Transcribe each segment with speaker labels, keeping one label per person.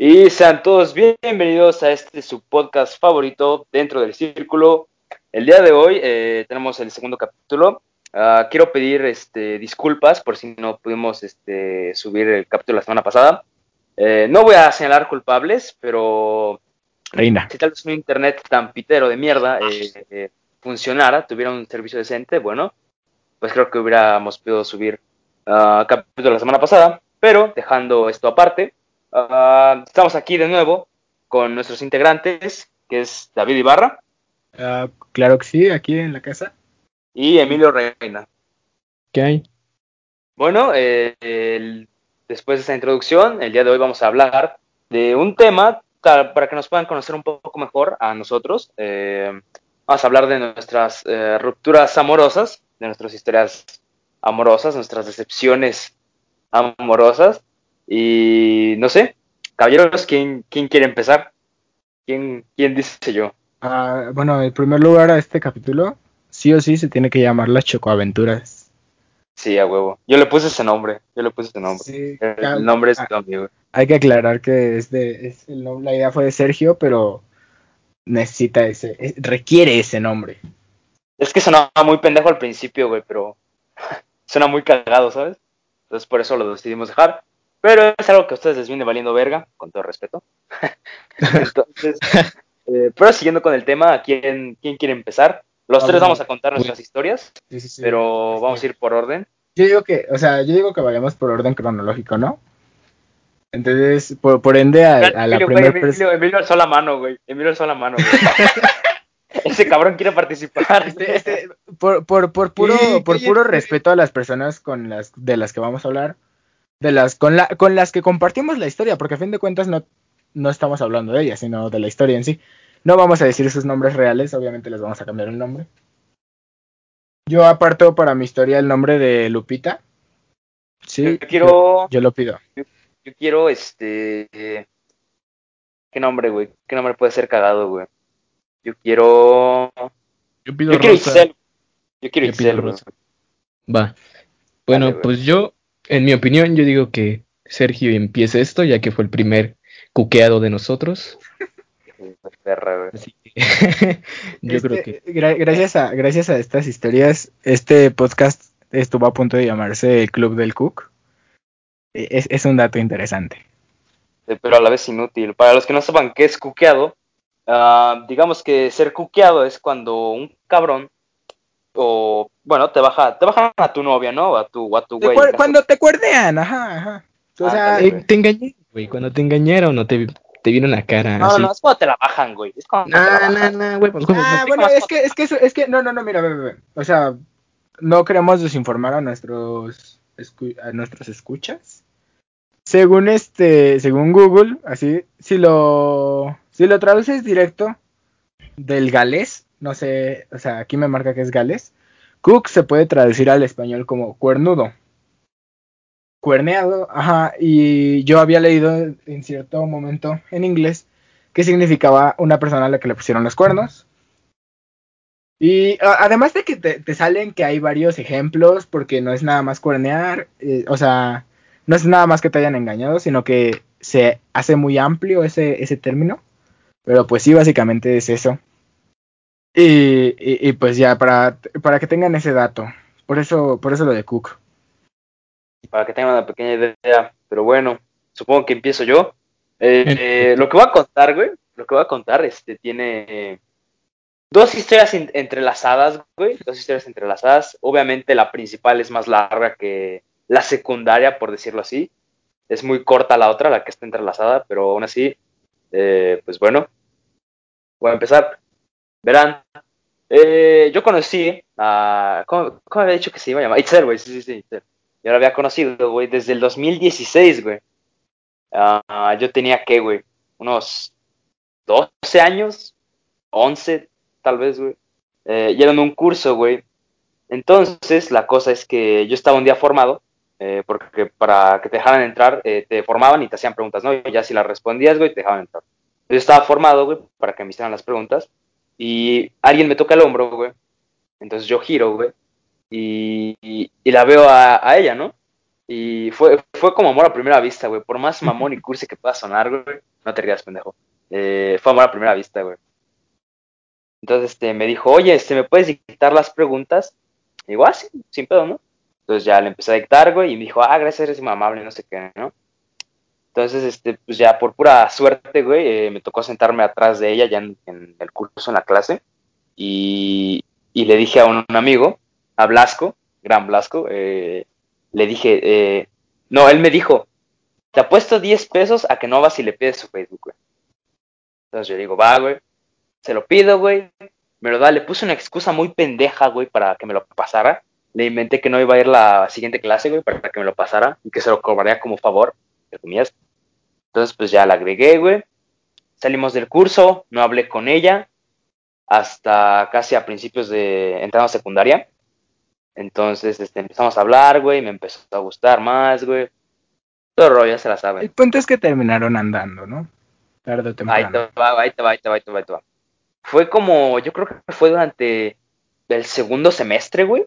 Speaker 1: Y sean todos bienvenidos a este su podcast favorito dentro del círculo. El día de hoy eh, tenemos el segundo capítulo. Ah, quiero pedir este, disculpas por si no pudimos este, subir el capítulo la semana pasada. Eh, no voy a señalar culpables, pero
Speaker 2: Reina.
Speaker 1: si tal vez un internet tan pitero de mierda eh, eh, funcionara, tuviera un servicio decente, bueno, pues creo que hubiéramos podido subir ah, capítulo la semana pasada. Pero dejando esto aparte, ah, estamos aquí de nuevo con nuestros integrantes, que es David Ibarra
Speaker 2: Ah, claro que sí, aquí en la casa.
Speaker 1: y Emilio Reina.
Speaker 2: ¿Qué hay?
Speaker 1: Bueno, eh, el- después de esta introducción, el día de hoy vamos a hablar de un tema para que nos puedan conocer un poco mejor a nosotros. Eh, vamos a hablar de nuestras eh, rupturas amorosas, de nuestras historias amorosas, nuestras decepciones amorosas. Y no sé, caballeros, ¿quién, quién quiere empezar? ¿Quién, quién dice yo?
Speaker 2: Ah, bueno, en primer lugar a este capítulo, sí o sí se tiene que llamar las Chocoaventuras.
Speaker 1: Sí, a huevo. Yo le puse ese nombre, yo le puse ese nombre.
Speaker 2: Sí,
Speaker 1: El,
Speaker 2: ah,
Speaker 1: el nombre es
Speaker 2: ah,
Speaker 1: amigo.
Speaker 2: Hay que aclarar que es de, es el la idea fue de Sergio, pero necesita ese, es- requiere ese nombre.
Speaker 1: Es que sonaba muy pendejo al principio, güey, pero suena muy cagado, ¿sabes? Entonces por eso lo decidimos dejar. Pero es algo que a ustedes les viene valiendo verga, con todo respeto. Entonces, eh, pero siguiendo con el tema, ¿quién, quién quiere empezar? Los tres vamos a contar nuestras historias,
Speaker 2: Sí, sí, sí.
Speaker 1: pero vamos a ir por orden.
Speaker 2: Yo digo que, o sea, yo digo que vayamos por orden cronológico, ¿no? Entonces, por, por ende, a, a la primera persona.
Speaker 1: Emilio, Emilio alzó la mano, güey. Emilio alzó la mano, güey. Ese cabrón quiere participar.
Speaker 2: Este, este, por, por, por puro,
Speaker 3: Sí,
Speaker 2: por puro respeto a las personas con las, de las que vamos a hablar, de las, con la, con las que compartimos la historia, porque a fin de cuentas no, no estamos hablando de ellas, sino de la historia en sí. No vamos a decir sus nombres reales, obviamente les vamos a cambiar el nombre. Yo aparto para mi historia el nombre de Lupita. Sí,
Speaker 1: Yo quiero,
Speaker 2: yo, yo lo pido.
Speaker 1: yo quiero, este, ¿qué nombre, güey? ¿Qué nombre puede ser cagado, güey? Yo quiero,
Speaker 3: Yo pido
Speaker 1: yo quiero
Speaker 3: rosa.
Speaker 1: Itzel. Yo quiero
Speaker 3: Yo rosa. Va. Bueno, pues yo, en mi opinión, yo digo que Sergio empiece esto, ya que fue el primer cuqueado de nosotros. Así que yo
Speaker 2: Este,
Speaker 3: creo que
Speaker 2: gra- gracias, a, gracias a estas historias, este podcast estuvo a punto de llamarse el Club del Cook. E- Es, es un dato interesante.
Speaker 1: Pero a la vez inútil. Para los que no sepan qué es cuqueado, ah, digamos que ser cuqueado es cuando un cabrón o bueno te baja te bajan a tu novia, ¿no? A tu a tu
Speaker 2: Te
Speaker 1: güey.
Speaker 2: cuer- cuando te cuerdean, ajá, ajá. O sea,
Speaker 3: Eh,
Speaker 1: güey.
Speaker 3: te engañé, güey. Cuando te engañaron o te, te vieron la cara.
Speaker 1: No,
Speaker 3: así.
Speaker 1: no, es cuando te la bajan, güey. Es cuando te la
Speaker 3: No,
Speaker 1: bajan.
Speaker 3: no, no, huevos, huevos,
Speaker 2: ah,
Speaker 3: no.
Speaker 2: bueno, es que, es que eso, es que, no, no, no, mira, ve, ve, ve. O sea, no queremos desinformar a nuestros, escu- a nuestros escuchas. Según este, según Google, así, si lo, si lo traduces directo del galés, no sé, o sea, aquí me marca que es galés, cook se puede traducir al español como cuernudo. Cuerneado, ajá, y yo había leído en cierto momento en inglés que significaba una persona a la que le pusieron los cuernos. Y además de que te, te salen que hay varios ejemplos, porque no es nada más cuernear, eh, o sea, no es nada más que te hayan engañado, sino que se hace muy amplio ese, ese término. Pero pues sí, básicamente es eso. Y, y- y, pues ya, para, para que tengan ese dato. Por eso, por eso lo de Cook.
Speaker 1: Para que tengan una pequeña idea. Pero bueno, supongo que empiezo yo. Eh, eh, lo que voy a contar, güey, lo que voy a contar, este, tiene eh, dos historias in- entrelazadas, güey, dos historias entrelazadas. Obviamente la principal es más larga que la secundaria, por decirlo así. Es muy corta la otra, la que está entrelazada, pero aún así, eh, pues bueno, voy a empezar. Verán, eh, yo conocí a... ¿cómo, había dicho que se iba a llamar? Itzel, güey, sí, sí, sí, Itzel. Yo la había conocido, güey, desde el 2016, güey. Ah, yo tenía, ¿qué, güey? Unos 12 años, 11, tal vez, güey. Eh, y era en un curso, güey. Entonces, la cosa es que yo estaba un día formado, eh, porque para que te dejaran entrar, eh, te formaban y te hacían preguntas, ¿no? Y ya si las respondías, güey, te dejaban entrar. Yo estaba formado, güey, para que me hicieran las preguntas. Y alguien me toca el hombro, güey. Entonces yo giro, güey. Y, y- y la veo a, a ella, ¿no? Y fue, fue como amor a primera vista, güey. Por más mamón y cursi que pueda sonar, güey. No te rías, pendejo. Eh, fue amor a primera vista, güey. Entonces, este, me dijo, oye, este, ¿me puedes dictar las preguntas? Y digo, ah, sí, sin pedo, ¿no? Entonces ya le empecé a dictar, güey, y me dijo, ah, gracias, eres muy amable, no sé qué, ¿no? Entonces, este, pues ya por pura suerte, güey, eh, me tocó sentarme atrás de ella ya en, en el curso, en la clase, y, y le dije a un, amigo, a Blasco, gran Blasco, eh, le dije, eh, no, él me dijo, te apuesto 10 pesos a que no vas y le pides su Facebook, güey. Entonces yo digo, va, güey, se lo pido, güey, me lo da, le puse una excusa muy pendeja, güey, para que me lo pasara. Le inventé que no iba a ir la siguiente clase, güey, para que me lo pasara y que se lo cobraría como favor, entre comillas. Entonces, pues ya la agregué, güey. Salimos del curso, no hablé con ella hasta casi a principios de entrada a secundaria. Entonces, este, empezamos a hablar, güey, me empezó a gustar más, güey. Todo el rollo, ya se la
Speaker 2: El
Speaker 1: saben.
Speaker 2: punto es que terminaron andando, ¿no? Tarde o
Speaker 1: Ahí
Speaker 2: temprano.
Speaker 1: te va, ahí te va, ahí te va, ahí te va, ahí te va. Fue como, yo creo que fue durante el segundo semestre, güey,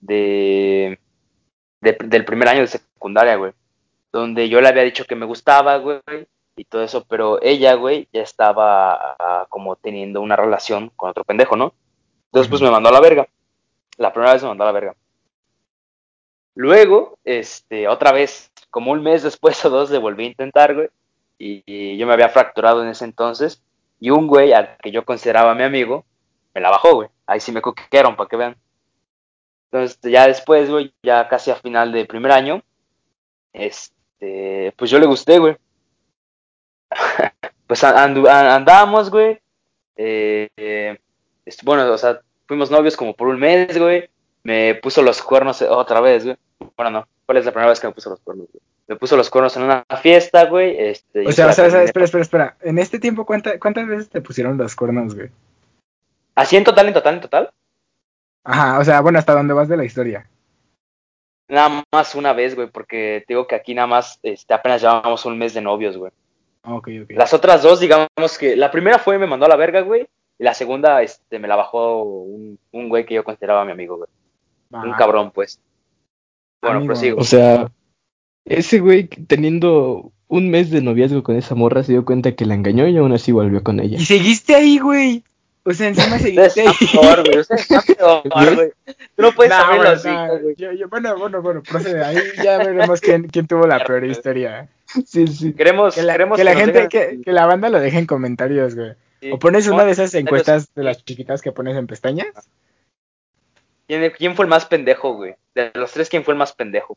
Speaker 1: de, de- del primer año de secundaria, güey, donde yo le había dicho que me gustaba, güey, y todo eso, pero ella, güey, ya estaba ah, como teniendo una relación con otro pendejo, ¿no? Entonces, pues me mandó a la verga. La primera vez me mandó a la verga. Luego, este, otra vez, como un mes después o dos, le volví a intentar, güey, y, y yo me había fracturado en ese entonces, y un güey al que yo consideraba mi amigo, me la bajó, güey. Ahí sí me coquearon, para que vean. Entonces, ya después, güey, ya casi a final de primer año, este, pues yo le gusté, güey. pues andu- andábamos, güey. Eh, eh, este, bueno, o sea, fuimos novios como por un mes, güey. Me puso los cuernos otra vez, güey. Bueno, no. ¿Cuál es la primera vez que me puso los cuernos, güey? Me puso los cuernos en una fiesta, güey. Este,
Speaker 2: O sea,
Speaker 1: se
Speaker 2: o sea, o sea,
Speaker 1: terminé.
Speaker 2: espera, espera, espera. En este tiempo, ¿cuánta- ¿cuántas veces te pusieron los cuernos, güey?
Speaker 1: Así en total, en total, en total.
Speaker 2: Ajá, o sea, bueno, hasta dónde vas de la historia.
Speaker 1: Nada más una vez, güey, porque te digo que aquí nada más este, apenas llevábamos un mes de novios, güey.
Speaker 2: Ah, Ok, ok.
Speaker 1: Las otras dos, digamos que la primera fue me mandó a la verga, güey. Y la segunda, este, me la bajó un, un güey que yo consideraba mi amigo, güey.
Speaker 2: Va.
Speaker 1: Un cabrón, pues. Bueno,
Speaker 2: Amigo.
Speaker 1: prosigo.
Speaker 3: O sea, ese güey teniendo un mes de noviazgo con esa morra se dio cuenta que la engañó y aún así volvió con ella.
Speaker 2: Y seguiste ahí, güey. O sea, encima seguiste ahí.
Speaker 1: peor, güey. Ustedes están peor, güey. Tú no puedes
Speaker 2: Nah,
Speaker 1: abrir
Speaker 2: güey,
Speaker 1: los
Speaker 2: nah,
Speaker 1: hijos, güey.
Speaker 2: yo- yo- bueno, bueno, bueno, procede. Ahí ya veremos quién, quién tuvo la peor historia.
Speaker 3: Sí, sí.
Speaker 1: Queremos,
Speaker 2: Que la,
Speaker 1: queremos
Speaker 2: que la
Speaker 1: nos
Speaker 2: gente, que, que la banda lo deje en comentarios, güey.
Speaker 1: Sí.
Speaker 2: O pones una de esas encuestas de las chiquitas que pones en pestañas.
Speaker 1: ¿Quién, quién fue el más pendejo, güey? De los tres, ¿quién fue el más pendejo?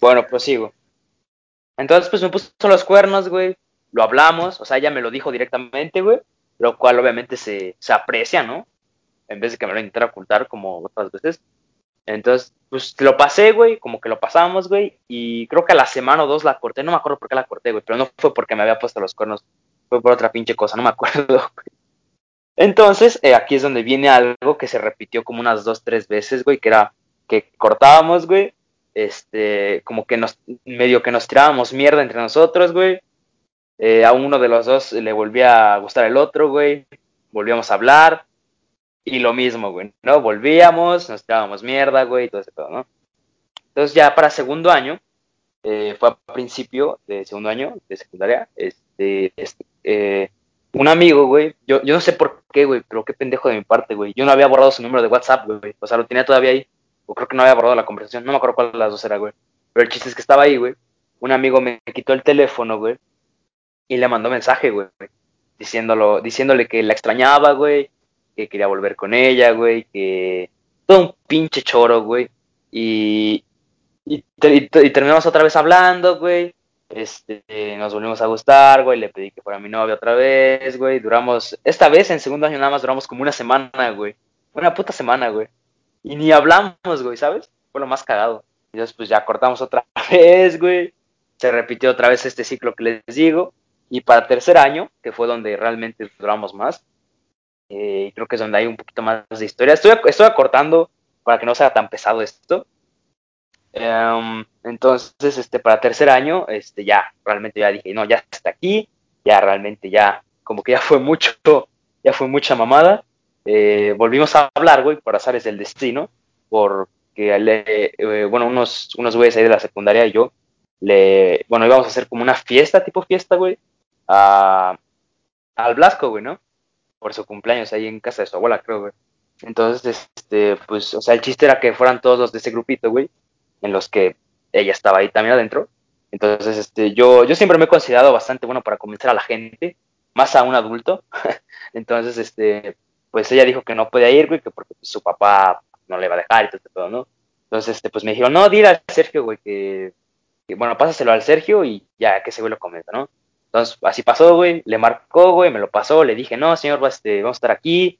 Speaker 1: Bueno, prosigo. Entonces, pues me puso los cuernos, güey. Lo hablamos, o sea, ella me lo dijo directamente, güey. Lo cual obviamente se, se aprecia, ¿no? En vez de que me lo intentara ocultar como otras veces. Entonces, pues lo pasé, güey, como que lo pasamos, güey. Y creo que a la semana o dos la corté. No me acuerdo por qué la corté, güey. Pero no fue porque me había puesto los cuernos. Fue por otra pinche cosa, no me acuerdo, güey. Entonces, eh, aquí es donde viene algo que se repitió como unas dos, tres veces, güey, que era que cortábamos, güey, este, como que nos, medio que nos tirábamos mierda entre nosotros, güey, eh, a uno de los dos le volvía a gustar el otro, güey, volvíamos a hablar, y lo mismo, güey, ¿no? Volvíamos, nos tirábamos mierda, güey, todo ese pedo, ¿no? Entonces ya para segundo año, eh, fue a principio de segundo año de secundaria, este, este un amigo, güey, yo, yo no sé por qué, güey, pero qué pendejo de mi parte, güey. Yo no había borrado su número de WhatsApp, güey. O sea, lo tenía todavía ahí. O creo que no había borrado la conversación. No me acuerdo cuál de las dos era, güey. Pero el chiste es que estaba ahí, güey. Un amigo me quitó el teléfono, güey. Y le mandó mensaje, güey. Diciéndolo, diciéndole que la extrañaba, güey. Que quería volver con ella, güey. Que. Todo un pinche choro, güey. Y. Y, te- y te- y terminamos otra vez hablando, güey. Este, nos volvimos a gustar, güey, le pedí que fuera mi novia otra vez, güey, duramos, esta vez en segundo año nada más duramos como una semana, güey, una puta semana, güey, y ni hablamos, güey, ¿sabes? Fue lo más cagado, y después pues ya cortamos otra vez, güey, se repitió otra vez este ciclo que les digo, y para tercer año, que fue donde realmente duramos más, eh, creo que es donde hay un poquito más de historia, estoy, estoy acortando para que no sea tan pesado esto, Um, entonces, este, para tercer año, este, ya, realmente ya dije, no, ya está aquí, ya realmente ya, como que ya fue mucho, ya fue mucha mamada. Eh, volvimos a hablar, güey, por azares del destino, por, que le, eh, bueno, unos, unos güeyes ahí de la secundaria y yo, le, bueno, íbamos a hacer como una fiesta, tipo fiesta, güey, a, al Blasco, güey, ¿no? Por su cumpleaños ahí en casa de su abuela, creo, güey. Entonces, este, pues, o sea, el chiste era que fueran todos los de ese grupito, güey, en los que ella estaba ahí también adentro. Entonces, este, yo, yo siempre me he considerado bastante bueno para convencer a la gente, más a un adulto. Entonces, este, pues ella dijo que no podía ir, güey, que porque su papá no le va a dejar y todo, todo, ¿no? Entonces, este, pues me dijeron, no, dile al Sergio, güey, que, que, bueno, pásaselo al Sergio y ya, que ese güey lo comenta, ¿no? Entonces, así pasó, güey, le marcó, güey, me lo pasó, le dije, no, señor, este, vamos a estar aquí,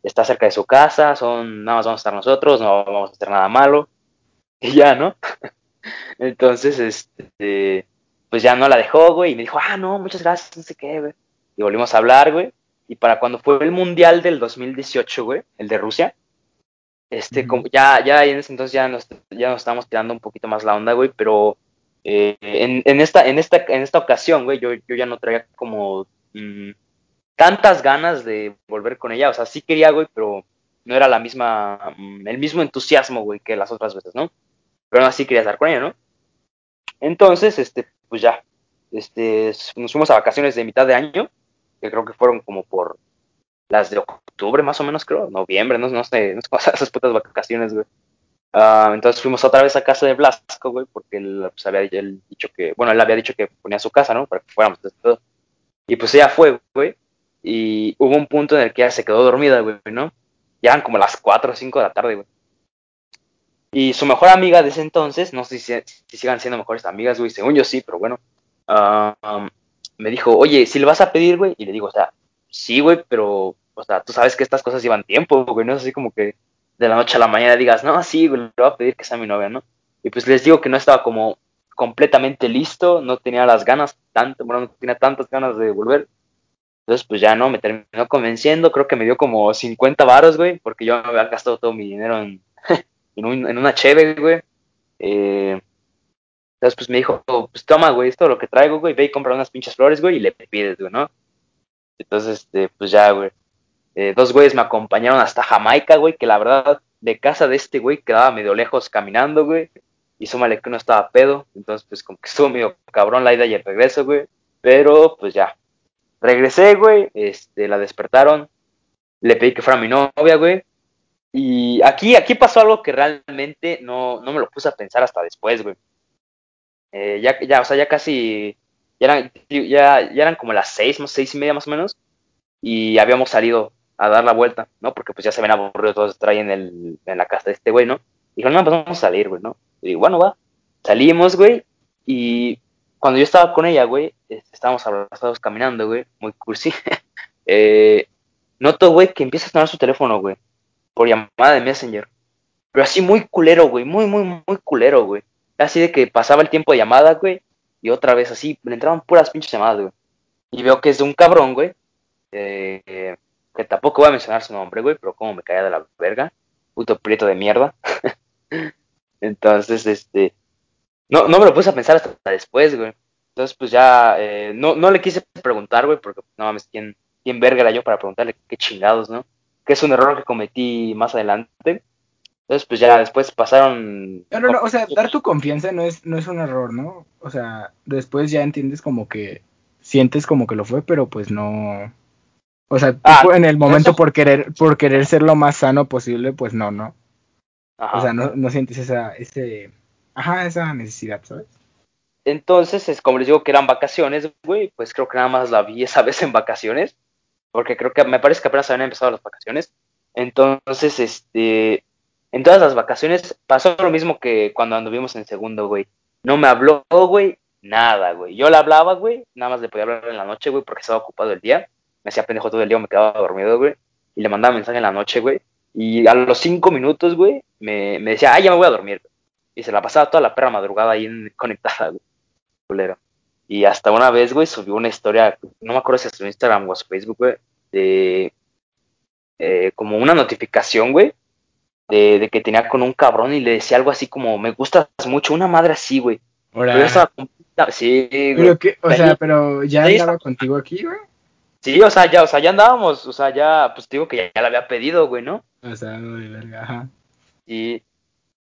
Speaker 1: está cerca de su casa, son, nada más vamos a estar nosotros, no vamos a hacer nada malo, y ya, ¿no? Entonces, este, pues ya no la dejó, güey, y me dijo, ah, no, muchas gracias, no sé qué, güey. Y volvimos a hablar, güey, y para cuando fue el Mundial del 2018, güey, el de Rusia, este, como ya, ya en ese entonces ya nos, ya nos estábamos tirando un poquito más la onda, güey, pero eh, en, esta, en, esta, en esta ocasión, güey, yo, yo ya no traía como mmm, tantas ganas de volver con ella, o sea, sí quería, güey, pero no era la misma, mmm, el mismo entusiasmo, güey, que las otras veces, ¿no? Pero aún así quería estar con ella, ¿no? Entonces, este, pues ya, este, nos fuimos a vacaciones de mitad de año, que creo que fueron como por las de octubre, más o menos, creo, noviembre, no, no sé, no sé esas putas vacaciones, güey. Uh, entonces fuimos otra vez a casa de Blasco, güey, porque él pues, había él dicho que, bueno, él había dicho que ponía su casa, ¿no? Para que fuéramos. Todo. Y pues ella fue, güey, y hubo un punto en el que ella se quedó dormida, güey, ¿no? Ya eran como las 4 o 5 de la tarde, güey. Y su mejor amiga de ese entonces, no sé si, si sigan siendo mejores amigas, güey, según yo sí, pero bueno, uh, um, me dijo, oye, si le vas a pedir, güey, y le digo, o sea, sí, güey, pero, o sea, tú sabes que estas cosas llevan tiempo, güey, no es así como que de la noche a la mañana digas, no, sí, le voy a pedir que sea mi novia, ¿no? Y pues les digo que no estaba como completamente listo, no tenía las ganas, tanto, bueno, no tenía tantas ganas de volver. Entonces, pues ya no, me terminó convenciendo, creo que me dio como 50 varos, güey, porque yo había gastado todo mi dinero en, en, en una cheve, güey. Eh, entonces, pues me dijo, pues toma, güey, esto es lo que traigo, güey, ve y compra unas pinches flores, güey, y le pides, güey, ¿no? Entonces, este, pues ya, güey. Eh, dos güeyes me acompañaron hasta Jamaica, güey, que la verdad, de casa de este güey quedaba medio lejos caminando, güey. Y súmale que uno estaba pedo, entonces pues como que estuvo medio cabrón la ida y el regreso, güey. Pero pues ya. Regresé, güey, este, la despertaron. Le pedí que fuera mi novia, güey. Y aquí, aquí pasó algo que realmente no, no me lo puse a pensar hasta después, güey. Eh, ya, ya, o sea, ya casi, ya eran, ya, ya eran como las seis, seis y media más o menos. Y habíamos salido a dar la vuelta, ¿no? Porque pues ya se ven aburridos todos traen en, la casa de este güey, ¿no? Y dijo, no, pues vamos a salir, güey, ¿no? Y digo, bueno, va. Salimos, güey, y cuando yo estaba con ella, güey, estábamos abrazados caminando, güey, muy cursi. eh, noto, güey, que empieza a sonar su teléfono, güey, por llamada de Messenger. Pero así muy culero, güey, muy, muy, muy culero, güey. Así de que pasaba el tiempo de llamada, güey, y otra vez así, le entraban puras pinches llamadas, güey. Y veo que es de un cabrón, güey, eh, que tampoco voy a mencionar su nombre, güey, pero como me caía de la verga, puto prieto de mierda. Entonces, este, no, no me lo puse a pensar hasta después, güey. Entonces, pues ya, eh, no, no le quise preguntar, güey, porque no mames, ¿quién, ¿quién verga era yo para preguntarle qué chingados, no? Que es un error que cometí más adelante. Entonces, pues ya después pasaron.
Speaker 2: No, no, no, o sea, dar tu confianza no es, no es un error, ¿no? O sea, después ya entiendes como que sientes como que lo fue, pero pues no. O sea, ah, en el momento eso... por querer, por querer ser lo más sano posible, pues no, no. Ajá. O sea, no, no sientes esa, ese, ajá, esa necesidad, ¿sabes?
Speaker 1: Entonces, es como les digo que eran vacaciones, güey, pues creo que nada más la vi esa vez en vacaciones, porque creo que me parece que apenas habían empezado las vacaciones. Entonces, este, en todas las vacaciones pasó lo mismo que cuando anduvimos en segundo, güey. No me habló, güey, nada, güey. Yo le hablaba, güey, nada más le podía hablar en la noche, güey, porque estaba ocupado el día. Me hacía pendejo todo el día, me quedaba dormido, güey. Y le mandaba mensaje en la noche, güey. Y a los cinco minutos, güey, me, me decía, ah, ya me voy a dormir. Y se la pasaba toda la perra madrugada ahí en, conectada, güey. Culero. Y hasta una vez, güey, subió una historia, no me acuerdo si es su Instagram o su Facebook, güey, de eh, como una notificación, güey, de, de, que tenía con un cabrón y le decía algo así como, me gustas mucho, una madre así, güey. Pero yo estaba sí, güey.
Speaker 2: Pero que, o sea, pero ya andaba contigo aquí, güey.
Speaker 1: Sí, o sea, ya, o sea, ya andábamos, o sea, ya, pues digo que ya, ya la había pedido, güey, ¿no?
Speaker 2: O sea, güey, verga, ajá.
Speaker 1: Y,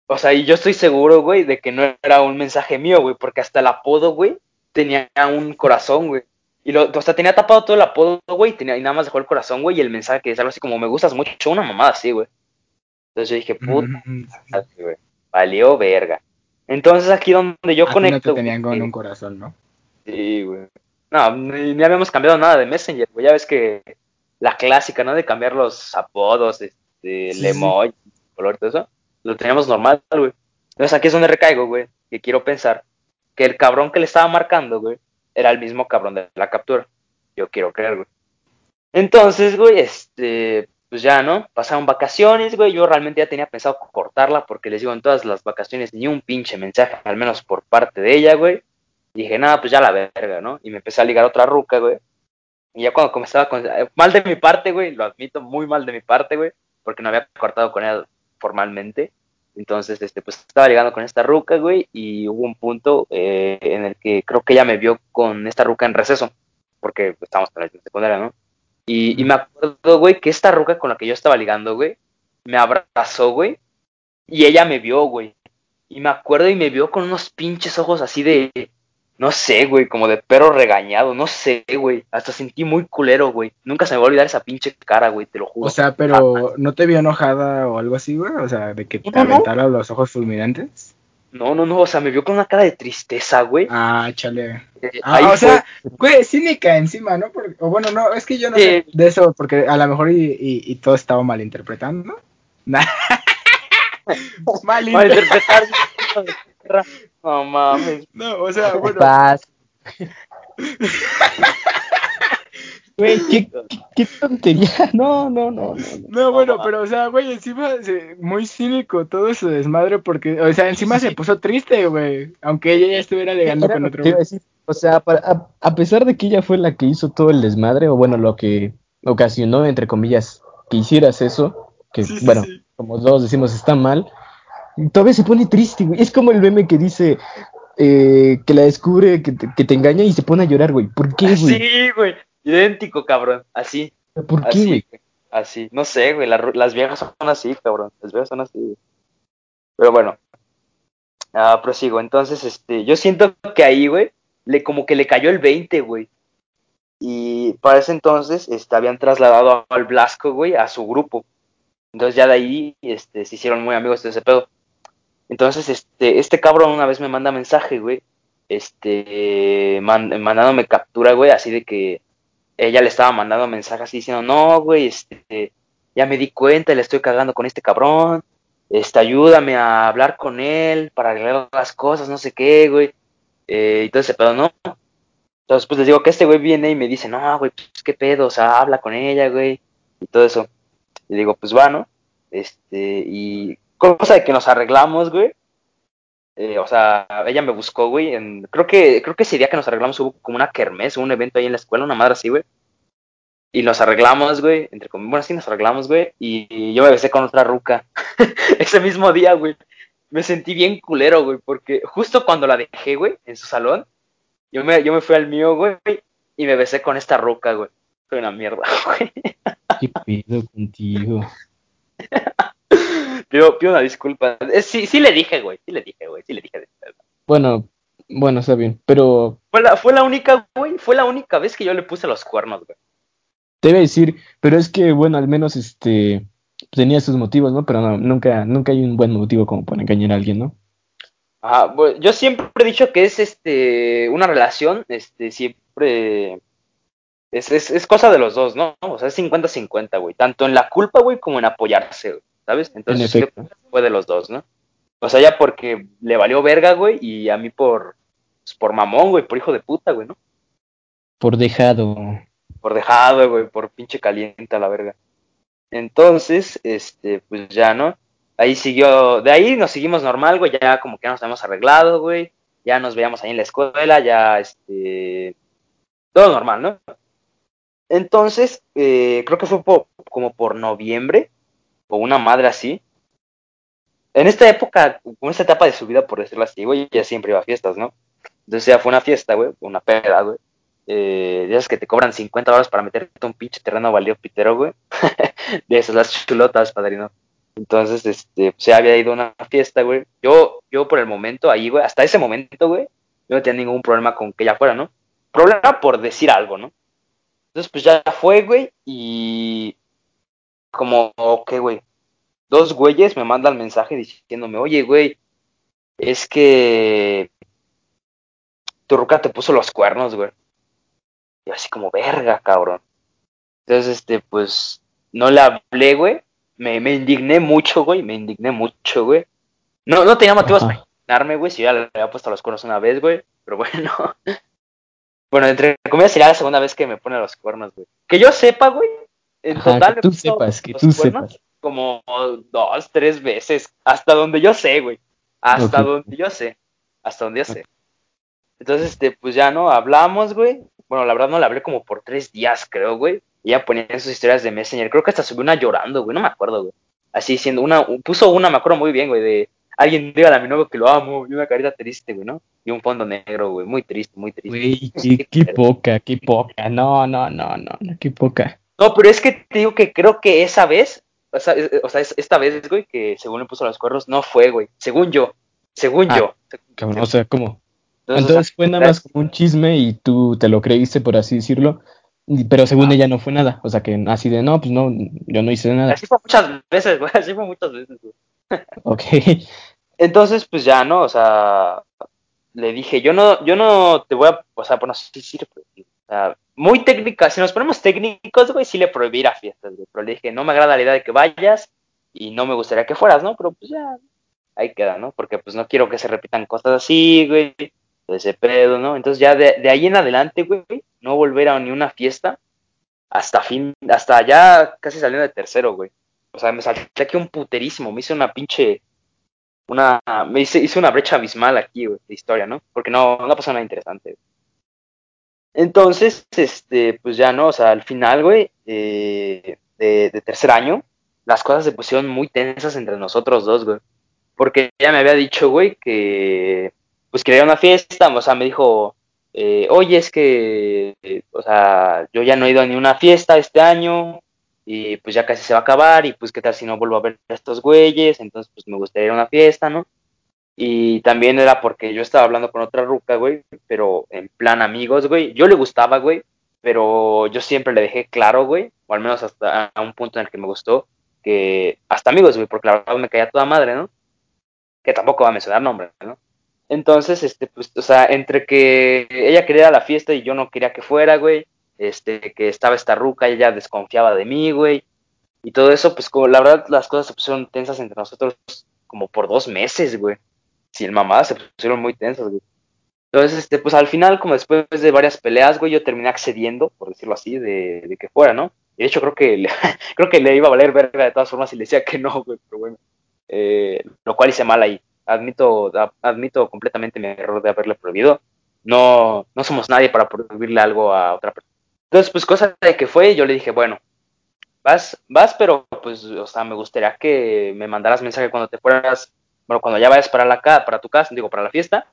Speaker 1: O sea, y yo estoy seguro, güey, de que no era un mensaje mío, güey, porque hasta el apodo, güey, tenía un corazón, güey. Y lo, o sea, tenía tapado todo el apodo, güey, y, tenía, y nada más dejó el corazón, güey, y el mensaje que decía algo así como, me gustas mucho, una mamada así, güey. Entonces yo dije, puta, güey, valió verga. Entonces aquí donde yo
Speaker 2: A ti no
Speaker 1: conecto...
Speaker 2: te tenían
Speaker 1: güey,
Speaker 2: con un corazón, ¿no?
Speaker 1: Sí, güey. No, ni, ni habíamos cambiado nada de Messenger, güey. Ya ves que la clásica, ¿no? De cambiar los apodos, este, el
Speaker 2: Sí, sí.
Speaker 1: emoji, color, todo eso. Lo teníamos normal, güey. Entonces aquí es donde recaigo, güey. Que quiero pensar que el cabrón que le estaba marcando, güey, era el mismo cabrón de la captura. Yo quiero creer, güey. Entonces, güey, este, pues ya, ¿no? Pasaron vacaciones, güey. Yo realmente ya tenía pensado cortarla porque les digo, en todas las vacaciones ni un pinche mensaje, al menos por parte de ella, güey. Dije, nada, pues ya la verga, ¿no? Y me empecé a ligar otra ruca, güey. Y ya cuando comenzaba con... eh, Mal de mi parte, güey, lo admito, muy mal de mi parte, güey, porque no había cortado con ella formalmente. Entonces, este, pues estaba ligando con esta ruca, güey, y hubo un punto eh, en el que creo que ella me vio con esta ruca en receso, porque estábamos en la secundaria, ¿no? Y, y me acuerdo, güey, que esta ruca con la que yo estaba ligando, güey, me abrazó, güey, y ella me vio, güey. Y me acuerdo y me vio con unos pinches ojos así de, no sé, güey, como de perro regañado, no sé, güey. Hasta sentí muy culero, güey. Nunca se me va a olvidar esa pinche cara, güey, te lo juro.
Speaker 2: O sea, pero ¿no te vio enojada o algo así, güey? O sea, de que te
Speaker 1: No, no.
Speaker 2: aventara los ojos fulminantes.
Speaker 1: No, no, no, o sea, me vio con una cara de tristeza, güey.
Speaker 2: Ah, chale.
Speaker 1: Eh,
Speaker 2: Ah, o
Speaker 1: fue.
Speaker 2: sea, güey, cínica encima, ¿no? Porque- o bueno, no, es que yo no sé de eso, porque a lo mejor y, y, y todo estaba malinterpretando.
Speaker 1: Malinterpretar. no mames.
Speaker 2: No, o sea, bueno.
Speaker 3: Paz. Güey, ¿qué, qué, qué tontería. No, no, no, no. no.
Speaker 2: No, bueno, pero, o sea, güey, encima se- muy cínico todo ese desmadre porque, o sea, encima se puso triste, güey, aunque ella ya estuviera ligando
Speaker 3: Era
Speaker 2: con otro güey.
Speaker 3: decir. O sea, para- a, a pesar de que ella fue la que hizo todo el desmadre, o bueno, lo que ocasionó, entre comillas, que hicieras eso, que
Speaker 2: Sí, sí,
Speaker 3: bueno,
Speaker 2: sí.
Speaker 3: como todos decimos, está mal, todavía se pone triste, güey. Es como el meme que dice eh, que la descubre, que te, que te engaña y se pone a llorar, güey. ¿Por qué, güey?
Speaker 1: Sí, güey. Idéntico, cabrón. Así.
Speaker 3: ¿Por qué,
Speaker 1: Así,
Speaker 3: güey?
Speaker 1: güey. Así. No sé, güey. la las viejas son así, cabrón. Las viejas son así, güey. Pero bueno. Ah, prosigo. Entonces, este, yo siento que ahí, güey, le, como que le cayó el 20, güey. Y para ese entonces, este, habían trasladado al Blasco, güey, a su grupo. Entonces ya de ahí, este, se hicieron muy amigos de ese pedo. Entonces, este, este cabrón una vez me manda mensaje, güey, este, man- mandándome captura, güey, así de que ella le estaba mandando mensajes así diciendo, no, güey, este, ya me di cuenta, le estoy cagando con este cabrón, este, ayúdame a hablar con él para arreglar las cosas, no sé qué, güey, eh, y todo ese pedo, ¿no? Entonces, pues les digo que este güey viene y me dice, no, güey, pues qué pedo, o sea, habla con ella, güey, y todo eso. Y digo, pues va, ¿no? Este, y cosa de que nos arreglamos, güey. Eh, o sea, ella me buscó, güey. En, creo que creo que ese día que nos arreglamos hubo como una kermés, un evento ahí en la escuela, una madre así, güey. Y nos arreglamos, güey. Entre com- bueno, sí nos arreglamos, güey. Y, y yo me besé con otra ruca. Ese mismo día, güey. Me sentí bien culero, güey. Porque justo cuando la dejé, güey, en su salón, yo me, yo me fui al mío, güey. Y me besé con esta ruca, güey. Fue una mierda, güey.
Speaker 3: ¿Qué pedo contigo?
Speaker 1: Pido, pido una disculpa. Eh, sí, sí le dije, güey. Sí le dije, güey. Sí le dije.
Speaker 3: Bueno, bueno, está bien, pero
Speaker 1: Fue la, fue la única, güey. Fue la única vez que yo le puse los cuernos, güey.
Speaker 3: te iba a decir, pero es que, bueno, al menos este tenía sus motivos, ¿no? Pero no, nunca, nunca hay un buen motivo como para engañar a alguien, ¿no?
Speaker 1: Ajá, bueno, yo siempre he dicho que es este una relación, este, siempre es, es, es cosa de los dos, ¿no? O sea, es 50-50, güey. Tanto en la culpa, güey, como en apoyarse, güey, ¿sabes? Entonces,
Speaker 3: En
Speaker 1: fue de los dos, ¿no? O sea, ya porque le valió verga, güey, y a mí por, pues, por mamón, güey, por hijo de puta, güey, ¿no?
Speaker 3: Por dejado.
Speaker 1: por dejado, güey, por pinche caliente a la verga. Entonces, este, pues ya, ¿no? Ahí siguió, de ahí nos seguimos normal, güey, ya como que ya nos hemos arreglado, güey, ya nos veíamos ahí en la escuela, ya, este, todo normal, ¿no? Entonces, eh, creo que fue como por noviembre, o una madre así. En esta época, en esta etapa de su vida, por decirlo así, güey, ya siempre iba a fiestas, ¿no? Entonces ya fue una fiesta, güey, una peda, güey eh, de esas que te cobran 50 horas para meterte un pinche terreno baldío pitero, güey. de esas, las chulotas, padrino. Entonces, este, se había ido a una fiesta, güey. Yo, yo por el momento ahí, güey, hasta ese momento, güey, yo no tenía ningún problema con que ella fuera, ¿no? Problema por decir algo, ¿no? Entonces, pues ya fue, güey, y como, ¿qué, güey? Dos güeyes me mandan mensaje diciéndome, oye, güey, es que tu ruca te puso los cuernos, güey. Y así como, verga, cabrón. Entonces, este, pues, no le hablé, güey. Me, me indigné mucho, güey. Me indigné mucho, güey. No, no tenía motivos para indignarme, güey. Si ya le había puesto los cuernos una vez, güey. Pero bueno. Bueno, entre comillas sería la segunda vez que me pone los cuernos, güey. Que yo sepa, güey. En
Speaker 3: Ajá,
Speaker 1: total
Speaker 3: que tú sepas, que tú sepas.
Speaker 1: Como dos, tres veces. Hasta donde yo sé, güey. Hasta donde yo sé. Hasta donde yo sé. Entonces, este, pues ya no hablamos, güey. Bueno, la verdad no le hablé como por tres días, creo, güey. Y ella ponía en sus historias de Messenger. Creo que hasta subió una llorando, güey. No me acuerdo, güey. Así diciendo, una, puso una, me acuerdo muy bien, güey, de alguien dígale a mi novio que lo amo. Y una carita triste, güey, ¿no? Y un fondo negro, güey. Muy triste, muy triste.
Speaker 3: Güey, qué, qué poca, qué poca. No, no, no, no, no, qué poca.
Speaker 1: No, pero es que te digo que creo que esa vez, o sea, es- o sea, es- esta vez, güey, que según le puso los cuernos, no fue, güey. Según yo. Según
Speaker 3: Ah,
Speaker 1: yo.
Speaker 3: Cabrón, o sea, ¿cómo?
Speaker 1: Entonces,
Speaker 3: fue nada más como un chisme y tú te lo creíste, por así decirlo. Pero según ella no fue nada. O sea, que así de, no, pues no, yo no hice nada.
Speaker 1: Así fue muchas veces, güey. Así fue muchas veces, güey.
Speaker 3: Ok.
Speaker 1: Entonces, pues ya, ¿no? O sea, le dije, yo no, yo no te voy a, o sea, bueno, sí, prohibí. O sea, muy técnica, si nos ponemos técnicos, güey, sí le prohibí ir a fiestas, güey. Pero le dije, no me agrada la idea de que vayas y no me gustaría que fueras, ¿no? Pero pues ya, ahí queda, ¿no? Porque pues no quiero que se repitan cosas así, güey, de ese pedo, ¿no? Entonces ya de, ahí en adelante, güey, no volver a ni una fiesta hasta fin, hasta ya casi saliendo de tercero, güey. O sea, me salté aquí un puterísimo, me hice una pinche una, me hice, hice una brecha abismal aquí, güey, de historia, ¿no? Porque no, no pasó nada interesante. güey. Entonces, este, pues ya no, o sea, al final, güey, eh, de, de tercer año, las cosas se pusieron muy tensas entre nosotros dos, güey. Porque ella me había dicho, güey, que pues quería una fiesta, o sea, me dijo, eh, oye, es que, o sea, yo ya no he ido a ni una fiesta este año, y pues ya casi se va a acabar, y pues qué tal si no vuelvo a ver a estos güeyes, entonces pues me gustaría ir a una fiesta, ¿no? Y también era porque yo estaba hablando con otra ruca, güey, pero en plan amigos, güey. Yo le gustaba, güey, pero yo siempre le dejé claro, güey, o al menos hasta a un punto en el que me gustó, que hasta amigos, güey, porque la verdad me caía toda madre, ¿no? Que tampoco va a mencionar nombres, ¿no? Entonces, este, pues, o sea, entre que ella quería la fiesta y yo no quería que fuera, güey, este, que estaba esta ruca y ella desconfiaba de mí, güey, y todo eso, pues, como la verdad, las cosas se pusieron tensas entre nosotros como por dos meses, güey sin mamadas, se pusieron muy tensas, güey. Entonces, este, pues al final, como después de varias peleas, güey, yo terminé accediendo, por decirlo así, de, de que fuera, ¿no? De hecho, creo que, le, creo que le iba a valer verga de todas formas y le decía que no, güey, pero bueno. Eh, lo cual hice mal ahí. Admito, admito completamente mi error de haberle prohibido. No, no somos nadie para prohibirle algo a otra persona. Entonces, pues cosa de que fue, yo le dije, bueno, vas, vas, pero pues, o sea, me gustaría que me mandaras mensaje cuando te fueras bueno, cuando ya vayas para la para tu casa, digo, para la fiesta,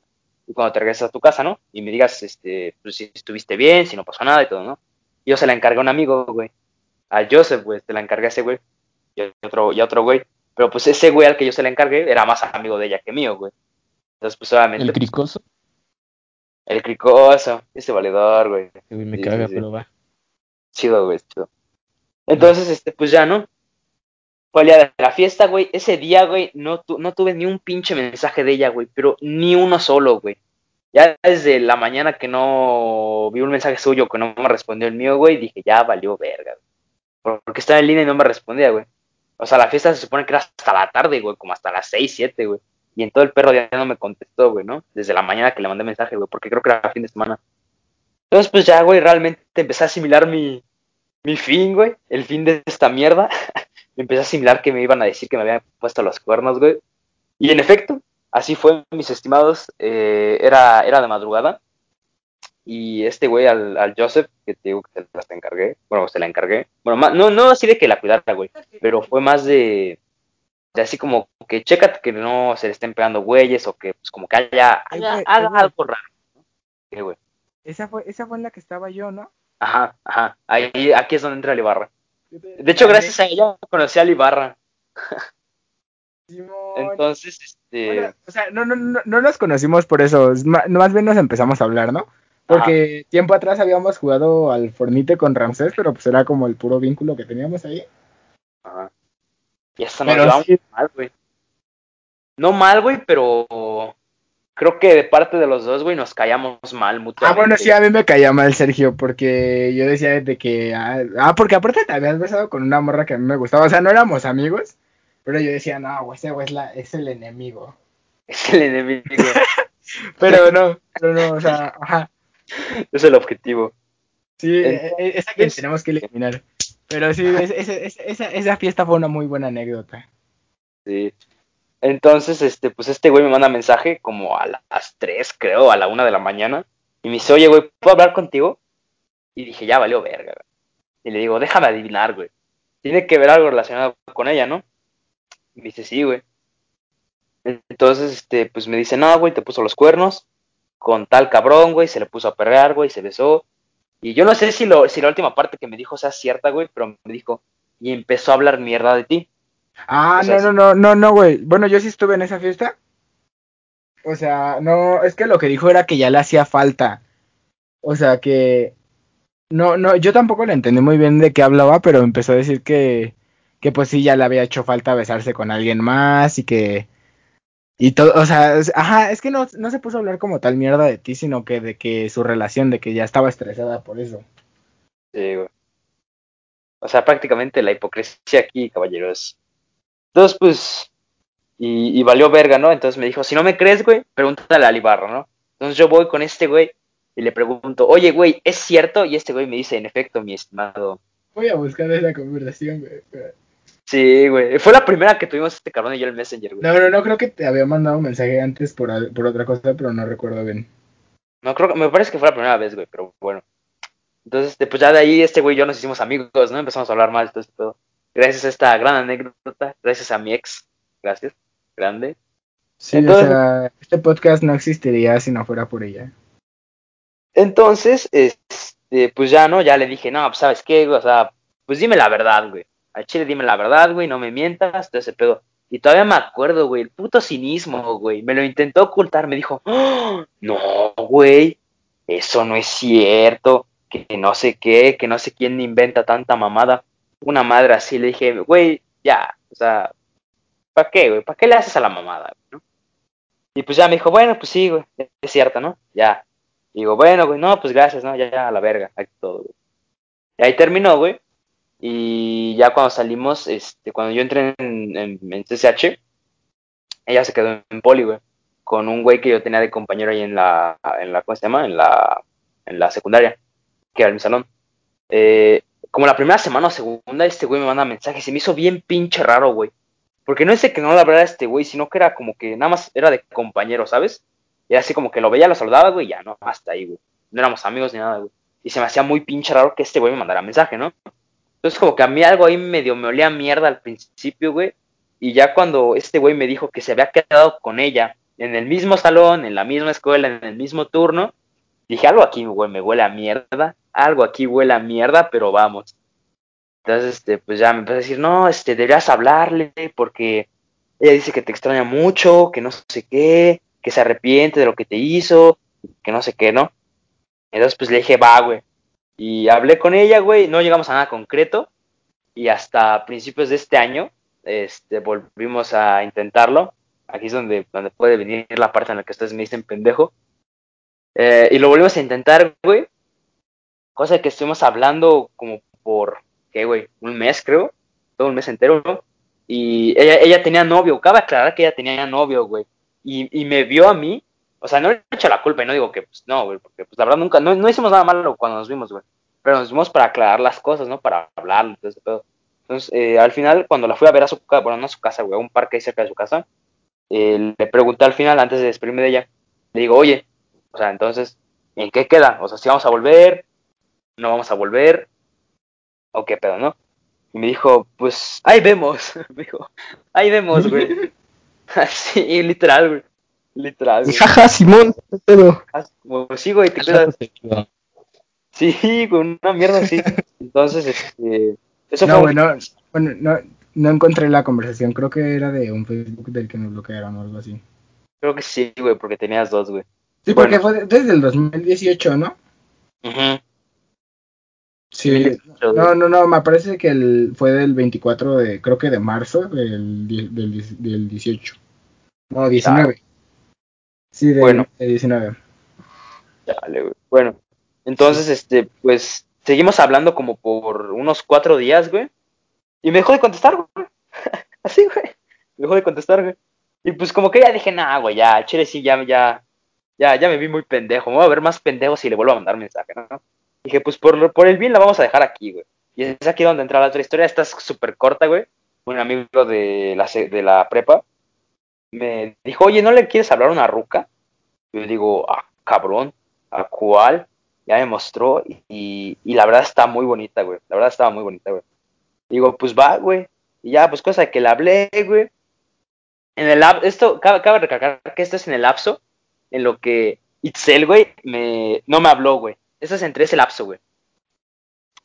Speaker 1: y cuando te regreses a tu casa, ¿no? Y me digas, este, pues si estuviste bien, si no pasó nada y todo, ¿no? Yo se la encargué a un amigo, güey. A Joseph, güey, te la encargué a ese güey. Y a otro, y a otro güey. Pero pues ese güey al que yo se la encargué era más amigo de ella que mío, güey. Entonces, pues obviamente,
Speaker 3: El
Speaker 1: el,
Speaker 3: cricoso,
Speaker 1: cricoso, ese valedor, güey.
Speaker 3: me
Speaker 1: Sí,
Speaker 3: caga,
Speaker 1: sí, sí.
Speaker 3: pero va.
Speaker 1: Chido, güey, chido. Entonces, este, pues ya, ¿no? Fue el de la fiesta, güey. Ese día, güey, no, no tuve ni un pinche mensaje de ella, güey, pero ni uno solo, güey. Ya desde la mañana que no vi un mensaje suyo, que no me respondió el mío, güey, dije, ya valió verga. güey. Porque estaba en línea y no me respondía, güey. O sea, la fiesta se supone que era hasta la tarde, güey, como hasta las 6, 7, güey. Y en todo el perro día no me contestó, güey, ¿no? Desde la mañana que le mandé mensaje, güey, porque creo que era fin de semana. Entonces, pues ya, güey, realmente empecé a asimilar mi, mi fin, güey, el fin de esta mierda. empecé a asimilar que me iban a decir que me habían puesto los cuernos, güey. Y en efecto, así fue, mis estimados. eh, era, era de madrugada. Y este güey, al, al Joseph, que te digo que se las encargué, bueno, se la encargué. Bueno, ma- no, no así de que la cuidara, güey, pero fue más de, de así como que chécate que no se le estén pegando güeyes o que, pues, como que haya, haya- haga
Speaker 2: güey.
Speaker 1: algo raro. ¿no? ¿Qué, güey?
Speaker 2: Esa fue, esa fue en la que estaba yo, ¿no?
Speaker 1: Ajá, ajá. Ahí, aquí es donde entra el Ibarra. De hecho, gracias a ella conocí al Ibarra.
Speaker 2: Simón.
Speaker 1: Entonces, este...
Speaker 2: Bueno, o sea, no, no, no, no nos conocimos por eso, más bien nos empezamos a hablar, ¿no? Porque tiempo atrás habíamos jugado al Fornite con Ramsés, pero pues era como el puro vínculo que teníamos ahí.
Speaker 1: Ajá. Y hasta nos llevamos
Speaker 2: sí.
Speaker 1: mal, güey. No mal, güey, pero creo que de parte de los dos, güey, nos callamos mal
Speaker 2: Ah,
Speaker 1: mutuamente.
Speaker 2: bueno, sí, a mí me caía mal Sergio, porque yo decía de que... Ah, ah, porque aparte te habías besado con una morra que a mí me gustaba, o sea, no éramos amigos, pero yo decía, no, güey, ese güey es, la- es el enemigo.
Speaker 1: Es el enemigo,
Speaker 2: Pero no, pero no, o sea, ajá.
Speaker 1: es el objetivo.
Speaker 2: Sí,
Speaker 1: Entonces-
Speaker 2: e- e- esa que tenemos que eliminar. Pero sí, es- es- es- esa, esa fiesta fue una muy buena anécdota.
Speaker 1: Sí. Entonces, este, pues este güey me manda mensaje como a las 3, creo, a la 1 de la mañana. Y me dice, oye, güey, ¿puedo hablar contigo? Y dije, ya valió verga. Y le digo, déjame adivinar, güey. Tiene que ver algo relacionado con ella, ¿no? Y me dice, sí, güey. Entonces, este, pues me dice, no, güey, te puso los cuernos con tal cabrón, güey, se le puso a perrear, güey, se besó. Y yo no sé si, lo, si la última parte que me dijo sea cierta, güey, pero me dijo, y empezó a hablar mierda de ti.
Speaker 2: Ah,
Speaker 1: O sea,
Speaker 2: no, no, no, no, no, güey. Bueno, yo sí estuve en esa fiesta. O sea, no, es que lo que dijo era que ya le hacía falta. O sea, que... No, no, yo tampoco le entendí muy bien de qué hablaba, pero empezó a decir que, que pues sí, ya le había hecho falta besarse con alguien más y que... Y todo, o sea, es- ajá, es que no, no se puso a hablar como tal mierda de ti, sino que de que su relación, de que ya estaba estresada por eso.
Speaker 1: Sí, güey. O sea, prácticamente la hipocresía aquí, caballeros. Entonces, pues, y, y valió verga, ¿no? Entonces me dijo, si no me crees, güey, pregúntale a Alibarra, ¿no? Entonces yo voy con este güey y le pregunto, oye, güey, ¿es cierto? Y este güey me dice, en efecto, mi estimado.
Speaker 2: Voy a buscar esa conversación, güey.
Speaker 1: Sí, güey. Fue la primera que tuvimos este cabrón y yo el Messenger, güey.
Speaker 2: No, no, no, creo que te había mandado un mensaje antes por, por otra cosa, pero no recuerdo bien.
Speaker 1: No, creo que, me parece que fue la primera vez, güey, pero bueno. Entonces, este, pues ya de ahí este güey y yo nos hicimos amigos, ¿no? Empezamos a hablar más todo pedo. Gracias a esta gran anécdota, gracias a mi ex, gracias, grande.
Speaker 2: Sí,
Speaker 1: Entonces-
Speaker 2: o sea, este podcast no existiría si no fuera por ella.
Speaker 1: Entonces, este, pues ya, ¿no? Ya le dije, no, pues, ¿sabes qué? güey? O sea, pues dime la verdad, güey. Al chile dime la verdad, güey, no me mientas, todo ese pedo. Y todavía me acuerdo, güey, el puto cinismo, güey. Me lo intentó ocultar, me dijo, "Ah, no, güey, eso no es cierto, que no sé qué, que no sé quién inventa tanta mamada. Una madre así, le dije, güey, ya, o sea, ¿para qué, güey? ¿Para qué le haces a la mamada, no? Y pues ya me dijo, bueno, pues sí, güey, es cierto, ¿no? Ya. Digo, bueno, güey, no, pues gracias, ¿no? Ya, ya, a la verga, aquí todo, güey. Y ahí terminó, güey. Y ya cuando salimos, este, cuando yo entré en, en, en CCH, ella se quedó en poli, güey. Con un güey que yo tenía de compañero ahí en la, en la, ¿cómo se llama? En la, en la secundaria, que era en mi salón. Eh, como la primera semana o segunda, este güey me manda mensajes. Se me hizo bien pinche raro, güey. Porque no es de que no le hablara este güey, sino que era como que nada más era de compañero, ¿sabes? Y así como que lo veía, lo saludaba, güey, ya, ¿no? Hasta ahí, güey. No éramos amigos ni nada, güey. Y se me hacía muy pinche raro que este güey me mandara mensaje, ¿no? Entonces como que a mí algo ahí medio me olía mierda al principio, güey. Y ya cuando este güey me dijo que se había quedado con ella en el mismo salón, en la misma escuela, en el mismo turno, dije, algo aquí, güey, me huele a mierda. Algo aquí huele a mierda, pero vamos. Entonces, este, pues ya me empezó a decir, no, este, deberías hablarle porque ella dice que te extraña mucho, que no sé qué, que se arrepiente de lo que te hizo, que no sé qué, ¿no? Entonces, pues le dije, va, güey. Y hablé con ella, güey, no llegamos a nada concreto. Y hasta principios de este año, este, volvimos a intentarlo. Aquí es donde, donde puede venir la parte en la que ustedes me dicen pendejo. Eh, y lo volvimos a intentar, güey. Cosa que estuvimos hablando como por, ¿qué, güey? Un mes, creo. Todo un mes entero. Y ella, ella tenía novio. Cabe aclarar que ella tenía novio, güey. Y, y me vio a mí. O sea, no le he hecho la culpa y no digo que, pues, no, güey. Porque, pues, la verdad, nunca, no, no hicimos nada malo cuando nos vimos, güey. Pero nos vimos para aclarar las cosas, ¿no? Para hablar todo. Entonces, eh, al final, cuando la fui a ver a su casa, bueno, no a su casa, güey, a un parque ahí cerca de su casa, eh, le pregunté al final, antes de despedirme de ella, le digo, oye, o sea, entonces, ¿en qué queda? O sea, si vamos a volver, no vamos a volver, o qué pedo, ¿no? Y me dijo, pues, ahí vemos. me dijo, ahí vemos, güey. Así, literal, güey. Literal, güey.
Speaker 3: Jaja, Simón, pedo.
Speaker 1: Como, sí, güey, te cuidas. Sí, con una mierda así. Entonces, este, eso
Speaker 2: No,
Speaker 1: fue
Speaker 2: güey, no, bueno, no, no encontré la conversación. Creo que era de un Facebook del que nos bloquearon o algo así.
Speaker 1: Creo que sí, güey, porque tenías dos, güey.
Speaker 2: Sí, porque fue desde el 2018, ¿no?
Speaker 1: Ujú.
Speaker 2: Sí.
Speaker 1: 2018,
Speaker 2: No, no, no, me parece que el, fue del 24 de, creo que de marzo del, del, del 18. No, 19. Sí, del,
Speaker 1: Bueno.
Speaker 2: de 19.
Speaker 1: Dale, güey. Bueno, entonces, este, pues, seguimos hablando como por unos cuatro días, güey. Y me dejó de contestar, güey. Así, güey. Me dejó de contestar, güey. Y pues como que ya dije, nah, güey, ya, chile sí, ya, ya, ya, ya me vi muy pendejo. Me voy a ver más pendejo si le vuelvo a mandar mensaje, ¿no? Dije, pues por, por el bien la vamos a dejar aquí, güey. Y es aquí donde entra la otra historia. Esta es súper corta, güey. Un amigo de la, de la prepa me dijo, oye, ¿no le quieres hablar a una ruca? Yo digo, ah, cabrón, ¿a cuál? Ya me mostró y, y la verdad está muy bonita, güey. La verdad estaba muy bonita, güey. Digo, pues va, güey. Y ya, pues cosa que le hablé, güey. En el esto, cabe, cabe recalcar que esto es en el lapso en lo que Itzel, güey, me, no me habló, güey. Eso es entre ese lapso, güey.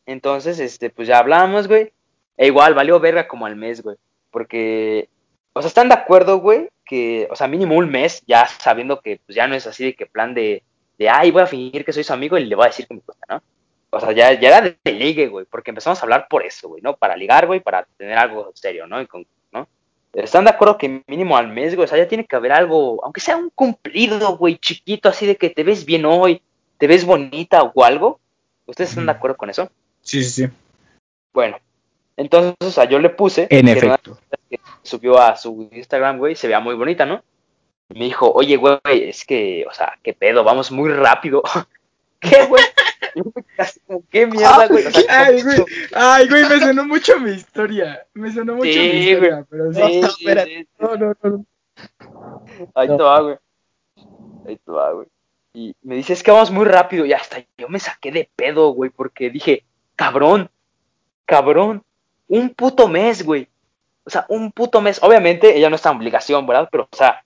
Speaker 1: Entonces, este, pues ya hablamos, güey. E igual, valió verga como al mes, güey. Porque, o sea, están de acuerdo, güey, que, o sea, mínimo un mes, ya sabiendo que, pues ya no es así de que plan de, de, ay, voy a fingir que soy su amigo y le voy a decir que me gusta, ¿no? O sea, ya, ya era de, ligue, güey, porque empezamos a hablar por eso, güey, ¿no? Para ligar, güey, para tener algo serio, ¿no? Y ¿no? Están de acuerdo que mínimo al mes, güey, o sea, ya tiene que haber algo, aunque sea un cumplido, güey, chiquito, así de que te ves bien hoy, te ves bonita o algo. ¿Ustedes están de acuerdo con eso?
Speaker 2: Sí, sí, sí.
Speaker 1: Bueno, entonces, o sea, yo le puse
Speaker 2: En
Speaker 1: que
Speaker 2: efecto.
Speaker 1: que subió a su Instagram, güey, se veía muy bonita, ¿no? Y me dijo, oye, güey, es que, o sea, qué pedo, vamos muy rápido. ¿Qué, güey? ¿Qué mierda, güey? O sea,
Speaker 2: Ay, güey. Ay, güey, me sonó mucho mi historia. Me sonó mucho
Speaker 1: Sí,
Speaker 2: mi historia, pero sí.
Speaker 3: No,
Speaker 1: sí,
Speaker 3: espérate. No, no, no.
Speaker 1: Ahí te va, güey. Ahí te va, güey. Y me dice, es que vamos muy rápido. Y hasta yo me saqué de pedo, güey, porque dije, cabrón, cabrón, un puto mes, güey. O sea, un puto mes. Obviamente, ella no está en obligación, ¿verdad? Pero, o sea,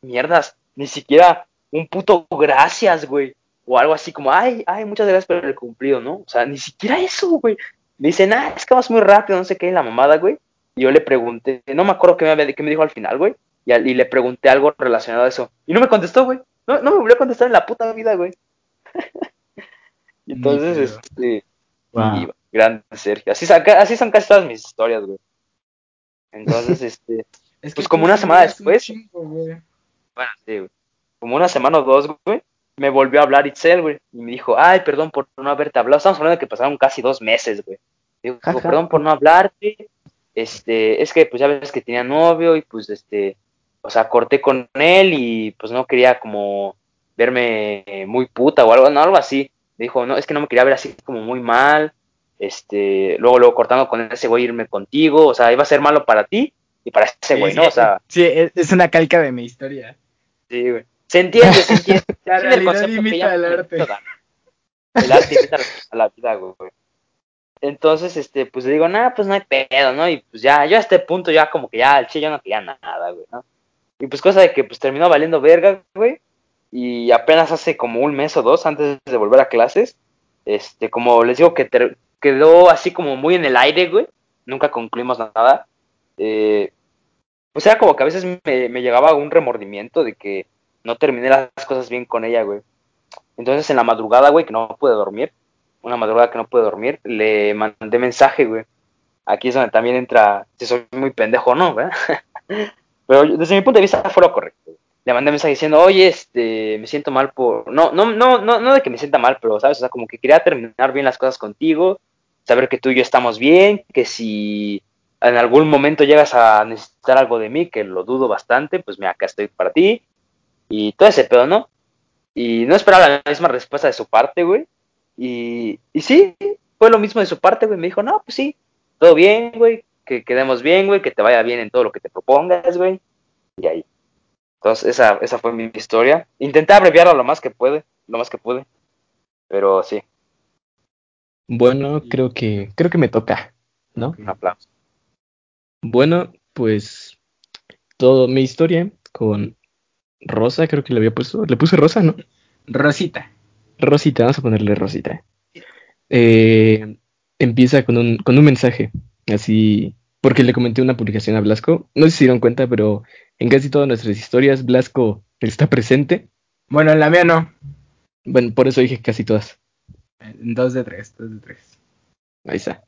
Speaker 1: mierdas, ni siquiera un puto gracias, güey. O algo así como, ay, ay, muchas gracias por el cumplido, ¿no? O sea, ni siquiera eso, güey. Me dice, nah, es que vamos muy rápido, no sé qué, la mamada, güey. Y yo le pregunté, no me acuerdo qué me, qué me dijo al final, güey. Y, y le pregunté algo relacionado a eso. Y no me contestó, güey. No, no me volvió a contestar en la puta vida, güey. entonces, este,
Speaker 3: Wow.
Speaker 1: y grande Sergio. Así, así son casi todas mis historias, güey. Entonces, este,
Speaker 2: Es que
Speaker 1: Pues como una semana después.
Speaker 2: chingo, güey.
Speaker 1: bueno, sí, güey. Como una semana o dos, güey, me volvió a hablar Itzel, güey. Y me dijo, ay, perdón por no haberte hablado. Estamos hablando de que pasaron casi dos meses, güey. Digo, perdón por no hablarte. Este, es que pues ya ves que tenía novio y pues este, o sea, corté con él y pues no quería como verme eh, muy puta o algo, no, algo así. Me dijo, no, es que no me quería ver así como muy mal. Este, luego, luego cortando con ese güey irme contigo. O sea, iba a ser malo para ti y para ese güey,
Speaker 2: sí,
Speaker 1: ¿no? O sea,
Speaker 2: sí, es, una calca de mi historia.
Speaker 1: Sí, güey. Se entiende, se entiende.
Speaker 2: La realidad imita el arte.
Speaker 1: El arte imita a la vida, güey. Entonces, este, pues le digo, nada, pues no hay pedo, ¿no? Y pues ya, yo a este punto ya como que ya, el che, yo no quería nada, güey, ¿no? Y pues cosa de que pues terminó valiendo verga, güey. Y apenas hace como un mes o dos antes de volver a clases, este, como les digo que quedó así como muy en el aire, güey. Nunca concluimos nada. Eh, pues era como que a veces me, me llegaba un remordimiento de que no terminé las cosas bien con ella, güey. Entonces en la madrugada, güey, que no pude dormir, una madrugada que no pude dormir, le mandé mensaje, güey. Aquí es donde también entra, si soy muy pendejo o no, ¿verdad? Pero desde mi punto de vista fue lo correcto. Le mandé mensaje diciendo, oye, este, me siento mal por... No, no, no, no, no de que me sienta mal, pero, ¿sabes? O sea, como que quería terminar bien las cosas contigo, saber que tú y yo estamos bien, que si en algún momento llegas a necesitar algo de mí, que lo dudo bastante, pues mira, acá estoy para ti. Y todo ese pedo, ¿no? Y no esperaba la misma respuesta de su parte, güey. Y, y sí, fue lo mismo de su parte, güey. Me dijo, no, pues sí, todo bien, güey. Que quedemos bien, güey. Que te vaya bien en todo lo que te propongas, güey. Y ahí. Entonces, esa, esa fue mi historia. Intenté abreviarla lo más que puede, lo más que pude. Pero sí,
Speaker 3: Bueno, creo que, creo que me toca, ¿no?
Speaker 1: un aplauso.
Speaker 3: Bueno, pues todo mi historia con Rosa, creo que le había puesto, le puse Rosa, ¿no?
Speaker 2: Rosita.
Speaker 3: Rosita, vamos a ponerle Rosita. Eh, empieza con un, con un mensaje, así porque le comenté una publicación a Blasco. No sé si se dieron cuenta, pero en casi todas nuestras historias Blasco está presente.
Speaker 2: Bueno, en la mía no.
Speaker 3: Bueno, por eso dije casi todas.
Speaker 2: Dos de tres, dos de tres.
Speaker 3: Ahí está.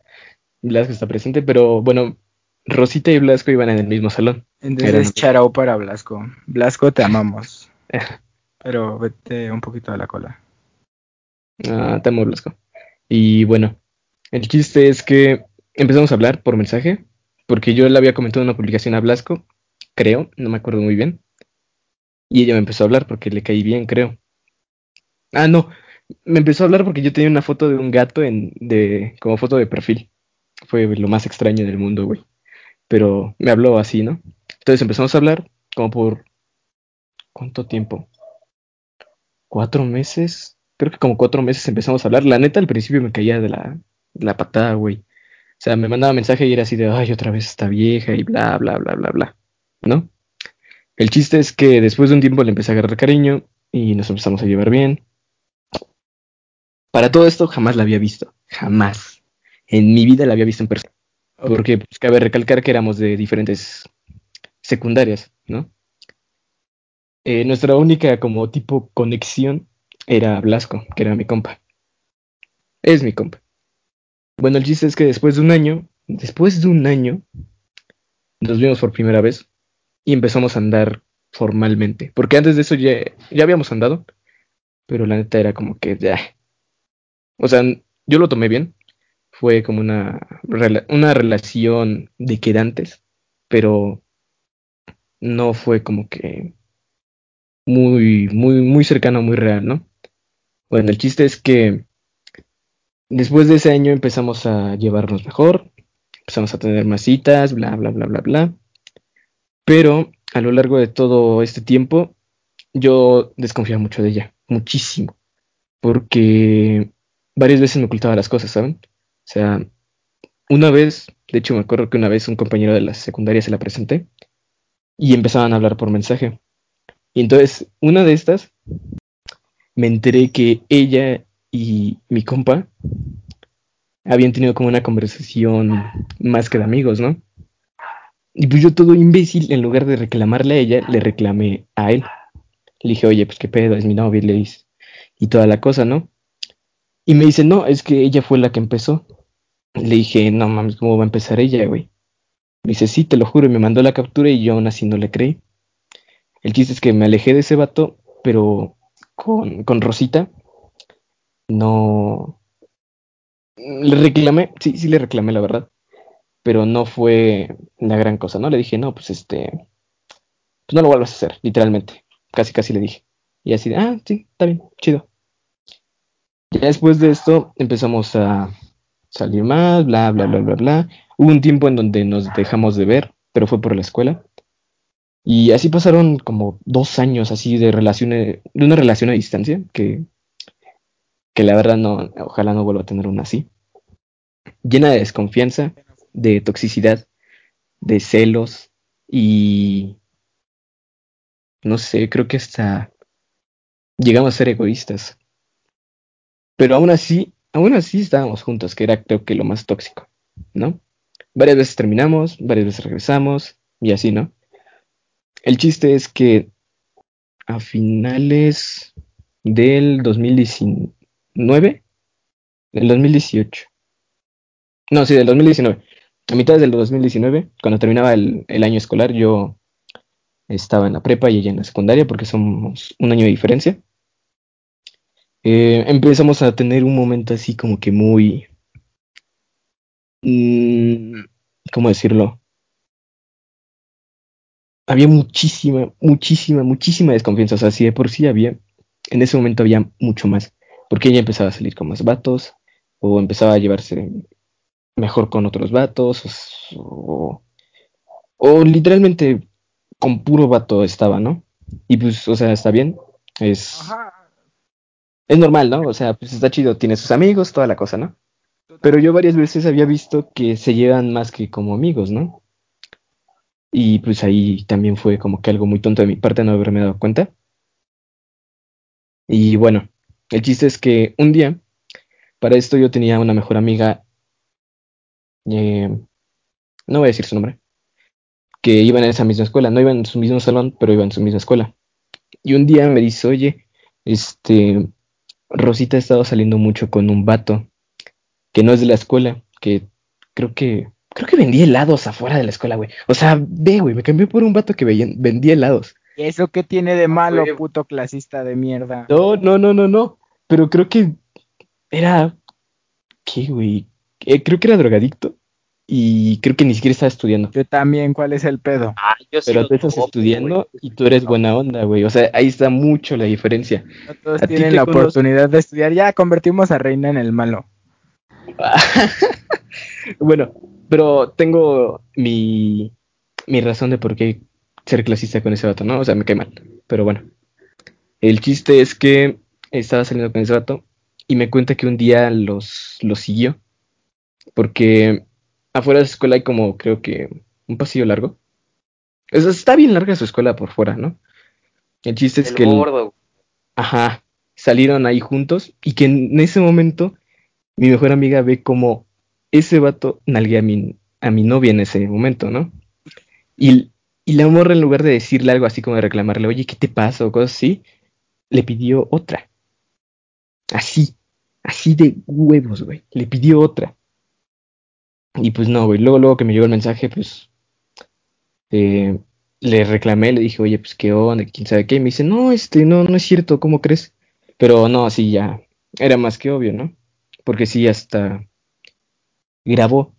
Speaker 3: Blasco está presente, pero bueno, Rosita y Blasco iban en el mismo salón.
Speaker 2: Entonces,
Speaker 3: Eran-
Speaker 2: charao para Blasco. Blasco, te amamos. Pero vete un poquito de la cola.
Speaker 3: Ah, te amo, Blasco. Y bueno, el chiste es que empezamos a hablar por mensaje, porque yo le había comentado una publicación a Blasco, creo, no me acuerdo muy bien. Y ella me empezó a hablar porque le caí bien, creo. Ah, no, me empezó a hablar porque yo tenía una foto de un gato en, de, como foto de perfil. Fue lo más extraño del mundo, güey. Pero me habló así, ¿no? Entonces empezamos a hablar como por... ¿Cuánto tiempo? ¿Cuatro meses? Creo que como cuatro meses empezamos a hablar. La neta, al principio me caía de la, de la patada, güey. O sea, me mandaba mensaje y era así de, ay, otra vez esta vieja y bla, bla, bla, bla, bla. ¿No? El chiste es que después de un tiempo le empecé a agarrar cariño y nos empezamos a llevar bien. Para todo esto jamás la había visto. Jamás. En mi vida la había visto en persona. Porque pues, cabe recalcar que éramos de diferentes secundarias, ¿no? Eh, nuestra única como tipo conexión era Blasco, que era mi compa. Es mi compa. Bueno, el chiste es que después de un año, después de un año, nos vimos por primera vez y empezamos a andar formalmente. Porque antes de eso ya, ya habíamos andado, pero la neta era como que ya. O sea, yo lo tomé bien. Fue como una, una relación de quedantes, pero no fue como que muy, muy, muy cercano, muy real, ¿no? Bueno, el chiste es que después de ese año empezamos a llevarnos mejor, empezamos a tener más citas, bla, bla, bla, bla, bla. Pero a lo largo de todo este tiempo, yo desconfiaba mucho de ella, muchísimo, porque varias veces me ocultaba las cosas, ¿saben? O sea, una vez, de hecho me acuerdo que una vez un compañero de la secundaria se la presenté y empezaban a hablar por mensaje. Y entonces, una de estas, me enteré que ella y mi compa habían tenido como una conversación más que de amigos, ¿no? Y pues yo todo imbécil, en lugar de reclamarle a ella, le reclamé a él. Le dije, oye, pues qué pedo, es mi novia, le dice, y toda la cosa, ¿no? Y me dice, no, es que ella fue la que empezó. Le dije, no mames, ¿cómo va a empezar ella, güey? Me dice, sí, te lo juro, y me mandó la captura y yo aún así no le creí. El chiste es que me alejé de ese vato, pero con, con Rosita no... Le reclamé, sí, sí le reclamé, la verdad, pero no fue la gran cosa, ¿no? Le dije, no, pues este, pues no lo vuelvas a hacer, literalmente, casi, casi le dije. Y así de, ah, sí, está bien, chido. Ya después de esto empezamos a salir más, bla, bla, bla, bla, bla. Hubo un tiempo en donde nos dejamos de ver, pero fue por la escuela. Y así pasaron como dos años así de una relación a distancia, que, que la verdad no, ojalá no vuelva a tener una así. Llena de desconfianza, de toxicidad, de celos y no sé, creo que hasta llegamos a ser egoístas. Pero aún así, aún así estábamos juntos, que era creo que lo más tóxico, ¿no? Varias veces terminamos, varias veces regresamos y así, ¿no? El chiste es que a finales del 2019, del 2018, no, sí, del 2019, a mitad del 2019, cuando terminaba el, el año escolar, yo estaba en la prepa y ella en la secundaria porque somos un año de diferencia. Eh, empezamos a tener un momento así como que muy... mm, ¿Cómo decirlo? Había muchísima, muchísima, muchísima desconfianza. O sea, si de por sí había, en ese momento había mucho más. Porque ella empezaba a salir con más vatos, o empezaba a llevarse mejor con otros vatos, o, o literalmente con puro vato estaba, ¿no? Y pues, o sea, está bien. Es,
Speaker 2: Ajá.
Speaker 3: es normal, ¿no? O sea, pues está chido, tiene sus amigos, toda la cosa, ¿no? Pero yo varias veces había visto que se llevan más que como amigos, ¿no? Y pues ahí también fue como que algo muy tonto de mi parte no haberme dado cuenta. Y bueno, el chiste es que un día, para esto yo tenía una mejor amiga, eh, no voy a decir su nombre, que iban en esa misma escuela, no iban en su mismo salón, pero iban en su misma escuela. Y un día me dice, oye, este, Rosita ha estado saliendo mucho con un vato que no es de la escuela, que creo que, creo que vendía helados afuera de la escuela, güey. O sea, ve, güey, me cambié por un vato que vendía helados.
Speaker 2: ¿Y eso qué tiene de malo, puto clasista de mierda?
Speaker 3: No, no, no, no, no. Pero creo que era, ¿qué, güey? Eh, creo que era drogadicto y creo que ni siquiera estaba estudiando.
Speaker 2: Yo también, ¿cuál es el pedo?
Speaker 3: Ah, Pero tú estás estudiando y tú eres buena onda, güey. O sea, ahí está mucho la diferencia.
Speaker 2: No todos tienen la oportunidad de estudiar. Ya convertimos a Reina en el malo.
Speaker 3: bueno, pero tengo mi, mi razón de por qué ser clasista con ese vato, ¿no? O sea, me cae mal. Pero bueno. El chiste es que estaba saliendo con ese vato y me cuenta que un día los, los siguió. Porque afuera de la escuela hay como, creo que, un pasillo largo. está bien larga su escuela por fuera, ¿no? El chiste es que... ajá, salieron ahí juntos y que en ese momento mi mejor amiga ve como ese vato nalguea a mi, a mi novia en ese momento, ¿no? Y, y la morra en lugar de decirle algo así como de reclamarle, oye, ¿qué te pasa? o cosas así, le pidió otra. Así, así de huevos, güey. Le pidió otra. Y pues no, güey. Luego, luego que me llegó el mensaje, pues eh, le reclamé, le dije, oye, pues qué onda, quién sabe qué. Y me dice, no, este, no, no es cierto, ¿cómo crees? Pero no, así ya, era más que obvio, ¿no? Porque sí, hasta grabó.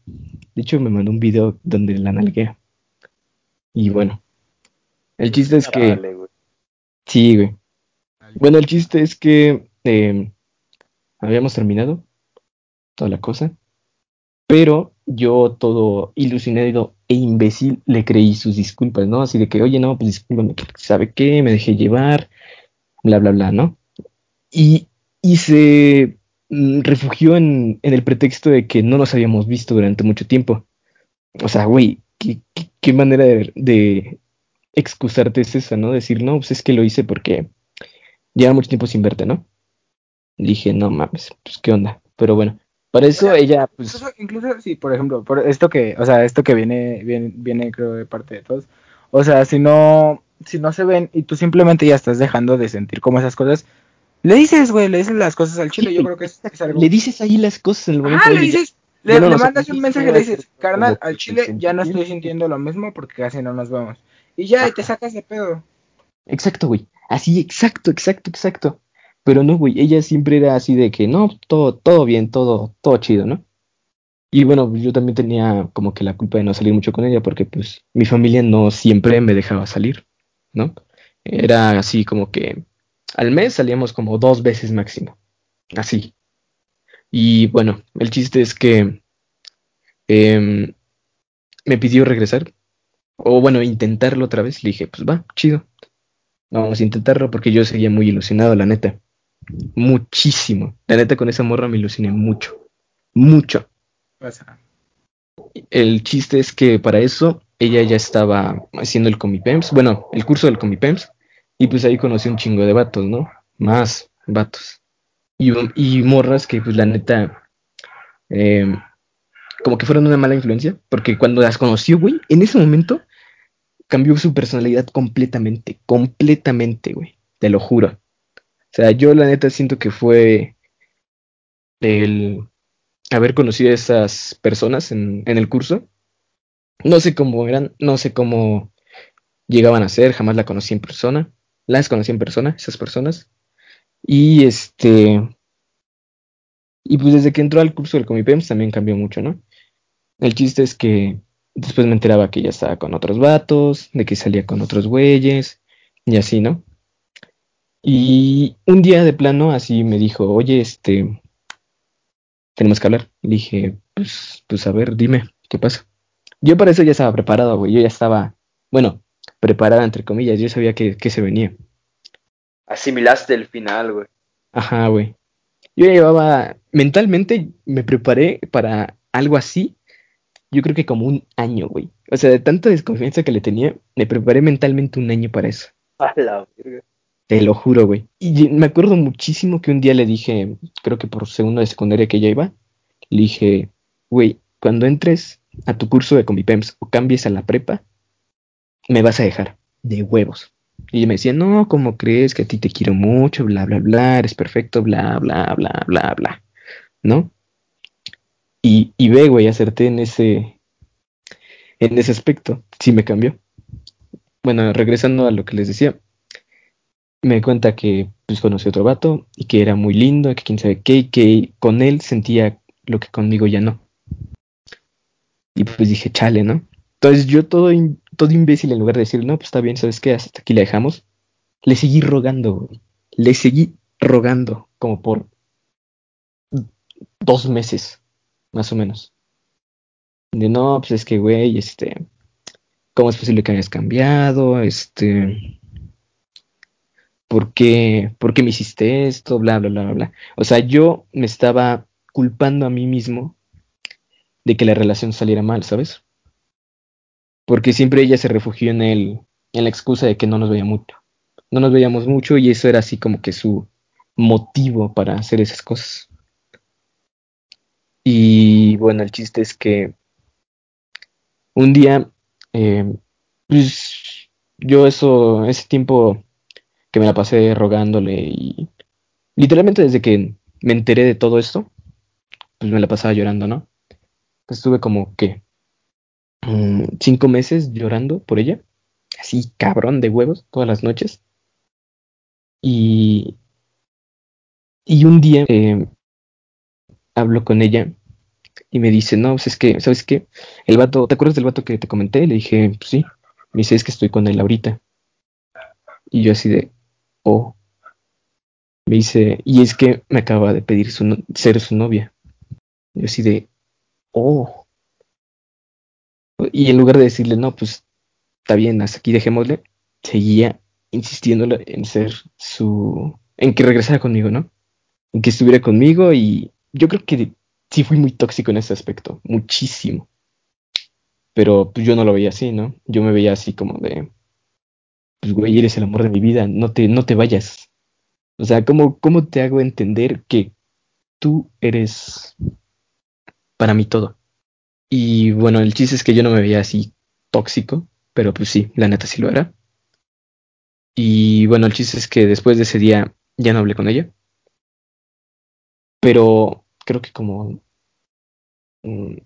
Speaker 3: De hecho, me mandó un video donde la nalguea. Y bueno, el chiste es que... Sí, güey. Bueno, el chiste es que eh, habíamos terminado toda la cosa. Pero yo todo ilusionado e imbécil le creí sus disculpas, ¿no? Así de que, oye, no, pues discúlpame, ¿sabe qué? Me dejé llevar, bla, bla, bla, ¿no? Y, y se mm, refugió en, en, el pretexto de que no nos habíamos visto durante mucho tiempo. O sea, güey, ¿qué, manera de, de, excusarte es esa, ¿no? Decir, no, pues es que lo hice porque lleva mucho tiempo sin verte, ¿no? dije, no mames, pues qué onda. Pero bueno, para eso ella, pues...
Speaker 2: Incluso, incluso sí, por ejemplo, por esto que, o sea, esto que viene, viene, viene creo de parte de todos. O sea, si no, si no se ven y tú simplemente ya estás dejando de sentir como esas cosas, le dices, güey, le dices las cosas al chile, yo creo que es, algo...
Speaker 3: Le dices ahí las cosas en el momento.
Speaker 2: Ah, le dices, le, mandas un mensaje y le dices, carnal, al chile ya no estoy sintiendo lo mismo porque casi no nos vemos. Y ya, y te sacas de pedo.
Speaker 3: Exacto, güey. Así, exacto, exacto, exacto. Pero no, güey, ella siempre era así de que no, todo, todo bien, todo, todo chido, ¿no? Y bueno, yo también tenía como que la culpa de no salir mucho con ella porque pues mi familia no siempre me dejaba salir, ¿no? Era así como que al mes salíamos como dos veces máximo, así. Y bueno, el chiste es que em, me pidió regresar, o bueno, intentarlo otra vez. Le dije, pues va, chido. Vamos a intentarlo porque yo seguía muy ilusionado, la neta. Muchísimo. La neta, con esa morra me ilusioné mucho. Mucho. El chiste es que para eso ella ya estaba haciendo el Comipems, bueno, el curso del Comipems, y pues ahí conocí un chingo de vatos, ¿no? Más vatos. Y, y morras que pues la neta, eh, como que fueron una mala influencia, porque cuando las conoció, güey, en ese momento cambió su personalidad completamente, completamente, güey, te lo juro. O sea, yo la neta siento que fue el haber conocido a esas personas en, en el curso. No sé cómo eran, no sé cómo llegaban a ser, jamás la conocí en persona. Las conocí en persona, esas personas. Y este. Y pues desde que entró al curso del Comipems también cambió mucho, ¿no? El chiste es que después me enteraba que ella estaba con otros vatos, de que salía con otros güeyes, y así, ¿no? Y un día de plano así me dijo, oye, este, tenemos que hablar. Le dije, pues, pues a ver, dime, ¿qué pasa? Yo para eso ya estaba preparado, güey. Yo ya estaba, bueno, preparada entre comillas. Yo sabía que, que se venía.
Speaker 1: Asimilaste el final, güey.
Speaker 3: Ajá, güey. Yo ya llevaba, mentalmente me preparé para algo así. Yo creo que como un año, güey. O sea, de tanta desconfianza que le tenía, me preparé mentalmente un año para eso.
Speaker 1: A la
Speaker 3: te lo juro, güey. Y me acuerdo muchísimo que un día le dije, creo que por segundo de secundaria que ya iba, le dije, güey, cuando entres, a tu curso de Combipems o cambies a la prepa, me vas a dejar de huevos. Y me decía, no, ¿cómo crees que a ti te quiero mucho? Bla, bla, bla, eres perfecto, bla, bla, bla, bla, bla. ¿No? Y, y ve, güey, acerté en ese, en ese aspecto. Sí me cambió. Bueno, regresando a lo que les decía, me cuenta que pues conocí a otro vato y que era muy lindo, que quién sabe qué, que con él sentía lo que conmigo ya no. Y pues dije, chale, ¿no? Entonces yo todo, todo imbécil, en lugar de decir, no, pues está bien, ¿sabes qué? Hasta aquí la dejamos. Le seguí rogando, güey. Le seguí rogando como por dos meses, más o menos. De no, pues es que, güey, este, ¿cómo es posible que hayas cambiado? Este, ¿por qué, por qué me hiciste esto? Bla, bla, bla, bla, bla. O sea, yo me estaba culpando a mí mismo de que la relación saliera mal, ¿sabes? Porque siempre ella se refugió en el, en la excusa de que no nos veía mucho. No nos veíamos mucho y eso era así como que su motivo para hacer esas cosas. Y bueno, el chiste es que un día, eh, pues yo eso, ese tiempo que me la pasé rogándole y literalmente desde que me enteré de todo esto, pues me la pasaba llorando, ¿no? Pues estuve como que cinco meses llorando por ella, así cabrón de huevos todas las noches. Y, y un día eh, hablo con ella y me dice, no, pues es que, ¿sabes qué? El vato, ¿te acuerdas del vato que te comenté? Le dije, pues sí. Me dice, es que estoy con él ahorita. Y yo así de, oh. Me dice, y es que me acaba de pedir su no- ser su novia. Yo así de, oh. Y en lugar de decirle, no, pues está bien, hasta aquí dejémosle, seguía insistiéndole en ser su, en que regresara conmigo, ¿no? En que estuviera conmigo y yo creo que sí fui muy tóxico en ese aspecto, muchísimo. Pero pues yo no lo veía así, ¿no? Yo me veía así como de, pues güey, eres el amor de mi vida, no te, no te vayas. O sea, ¿cómo, cómo te hago entender que tú eres para mí todo? Y bueno, el chiste es que yo no me veía así tóxico, pero pues sí, la neta sí lo era. Y bueno, el chiste es que después de ese día ya no hablé con ella, pero creo que como un,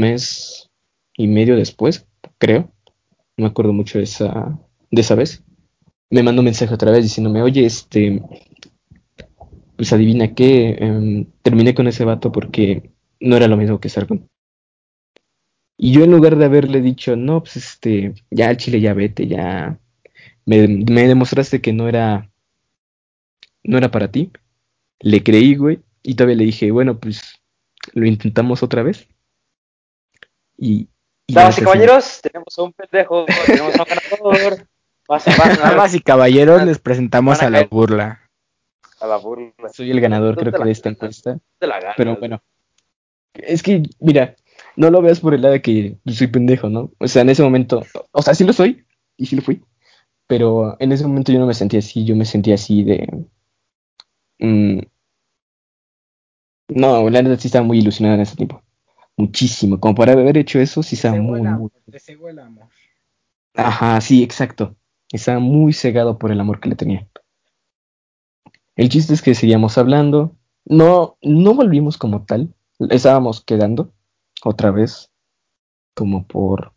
Speaker 3: mes y medio después, creo, no me acuerdo mucho de esa, de esa vez, me mandó un mensaje otra vez diciéndome, oye, este, pues adivina qué, em, terminé con ese vato porque no era lo mismo que estar con. Y yo en lugar de haberle dicho, no, pues este, ya al chile ya vete, ya me, me demostraste que no era, no era para ti, le creí, güey, y todavía le dije, bueno, pues lo intentamos otra vez. Y, y
Speaker 1: Damas y caballeros, tenemos a un pendejo, tenemos a un ganador.
Speaker 2: Damas y caballeros, les presentamos
Speaker 1: a
Speaker 2: la burla.
Speaker 1: a la burla.
Speaker 3: soy el ganador, creo que
Speaker 1: la
Speaker 3: de esta encuesta. Pero bueno, es que, mira, no lo veas por el lado de que soy pendejo, ¿no? O sea, en ese momento, o sea, sí lo soy, y sí lo fui, pero en ese momento yo no me sentía así, yo me sentía así de... mm, no, la verdad sí estaba muy ilusionada en ese tiempo, muchísimo, como para haber hecho eso, sí estaba muy, muy...
Speaker 2: te cegó el amor.
Speaker 3: Ajá, sí, exacto, estaba muy cegado por el amor que le tenía. El chiste es que seguíamos hablando, no, no volvimos como tal, estábamos quedando otra vez, como por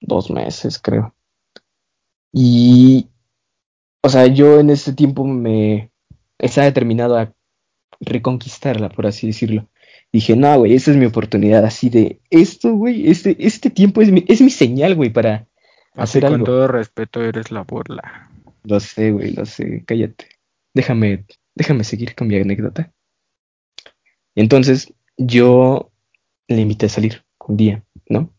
Speaker 3: dos meses, creo. Y, o sea, yo en ese tiempo me estaba determinado a reconquistarla, por así decirlo. Dije, no, güey, esta es mi oportunidad, así de, esto, güey, este, este tiempo es mi, es mi señal, güey, para hacer
Speaker 2: con
Speaker 3: algo.
Speaker 2: todo respeto, eres la burla.
Speaker 3: Lo sé, güey, lo sé, cállate. Déjame, déjame seguir con mi anécdota. Entonces, yo le invité a salir un día, ¿no?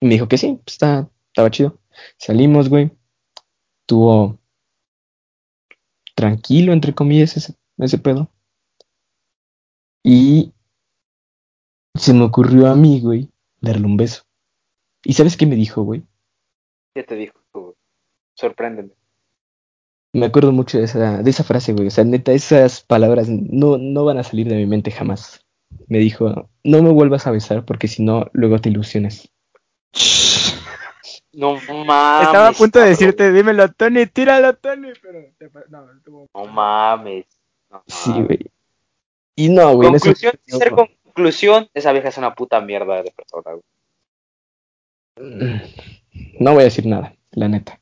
Speaker 3: Y me dijo que sí, pues, está, estaba chido. Salimos, güey. Tuvo tranquilo, entre comillas, ese, ese pedo. Y se me ocurrió a mí, güey, darle un beso. ¿Y sabes qué me dijo, güey?
Speaker 1: ¿Qué te dijo? güey? Sorpréndeme.
Speaker 3: Me acuerdo mucho de esa, de esa frase, güey. O sea, neta, esas palabras no, no van a salir de mi mente jamás. Me dijo, no me vuelvas a besar porque si no, luego te ilusiones.
Speaker 1: No mames.
Speaker 2: Estaba a punto de
Speaker 1: cabrón.
Speaker 2: decirte, dímelo, Tony, tíralo, Tony, pero te pa- no, estuvo-
Speaker 1: No mames. No
Speaker 3: Sí, güey. Y no, güey. en eso-
Speaker 1: Conclusión, ser conclusión, esa vieja es una puta mierda de persona, güey.
Speaker 3: No voy a decir nada, la neta.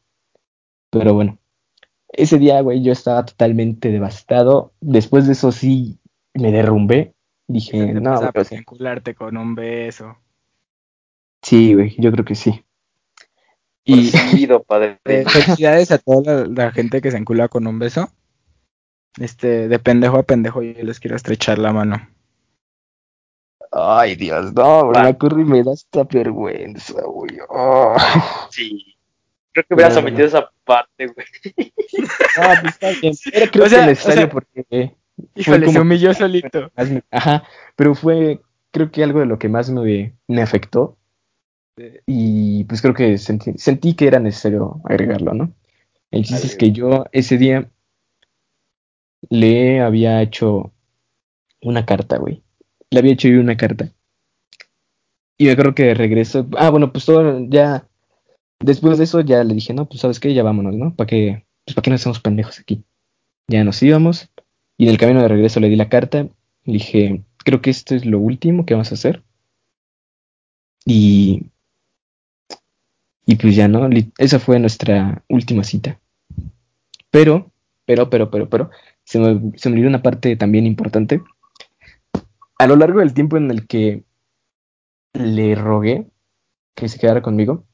Speaker 3: Pero bueno, ese día, güey, yo estaba totalmente devastado. Después de eso sí me derrumbé. Dije, no, sea,
Speaker 2: encularte con un beso.
Speaker 3: sí, güey, yo creo que sí. Y
Speaker 1: seguido, padre.
Speaker 2: Eh, felicidades a toda la, la gente que se encula con un beso. Este, de pendejo a pendejo, yo les quiero estrechar la mano.
Speaker 3: Ay, Dios, no, güey,
Speaker 1: Va.
Speaker 3: me acuerdo y me da esta vergüenza, güey. Oh.
Speaker 1: Sí. Creo que hubieras omitido esa parte, güey.
Speaker 3: No, pues está bien. Era creo
Speaker 2: O sea,
Speaker 3: que necesario
Speaker 2: o sea,
Speaker 3: porque eh,
Speaker 2: Híjole,
Speaker 3: como-
Speaker 2: se humilló solito.
Speaker 3: ajá, pero fue creo que algo de lo que más me, me afectó. Y pues creo que sentí, sentí que era necesario agregarlo, ¿no? El chiste es que yo ese día le había hecho una carta, güey. Le había hecho yo una carta. Y me acuerdo que de regreso. Ah, bueno, pues todo ya. Después de eso ya le dije, no, pues sabes qué, ya vámonos, ¿no? ¿Para qué, pues, ¿para qué nos hacemos pendejos aquí? Ya nos íbamos. Y en el camino de regreso le di la carta. Le dije, creo que esto es lo último que vamos a hacer. Y. Y pues ya, ¿no? Esa fue nuestra última cita. Pero, pero, pero, pero, pero, se me, se me olvidó una parte también importante. A lo largo del tiempo en el que le rogué que se quedara conmigo,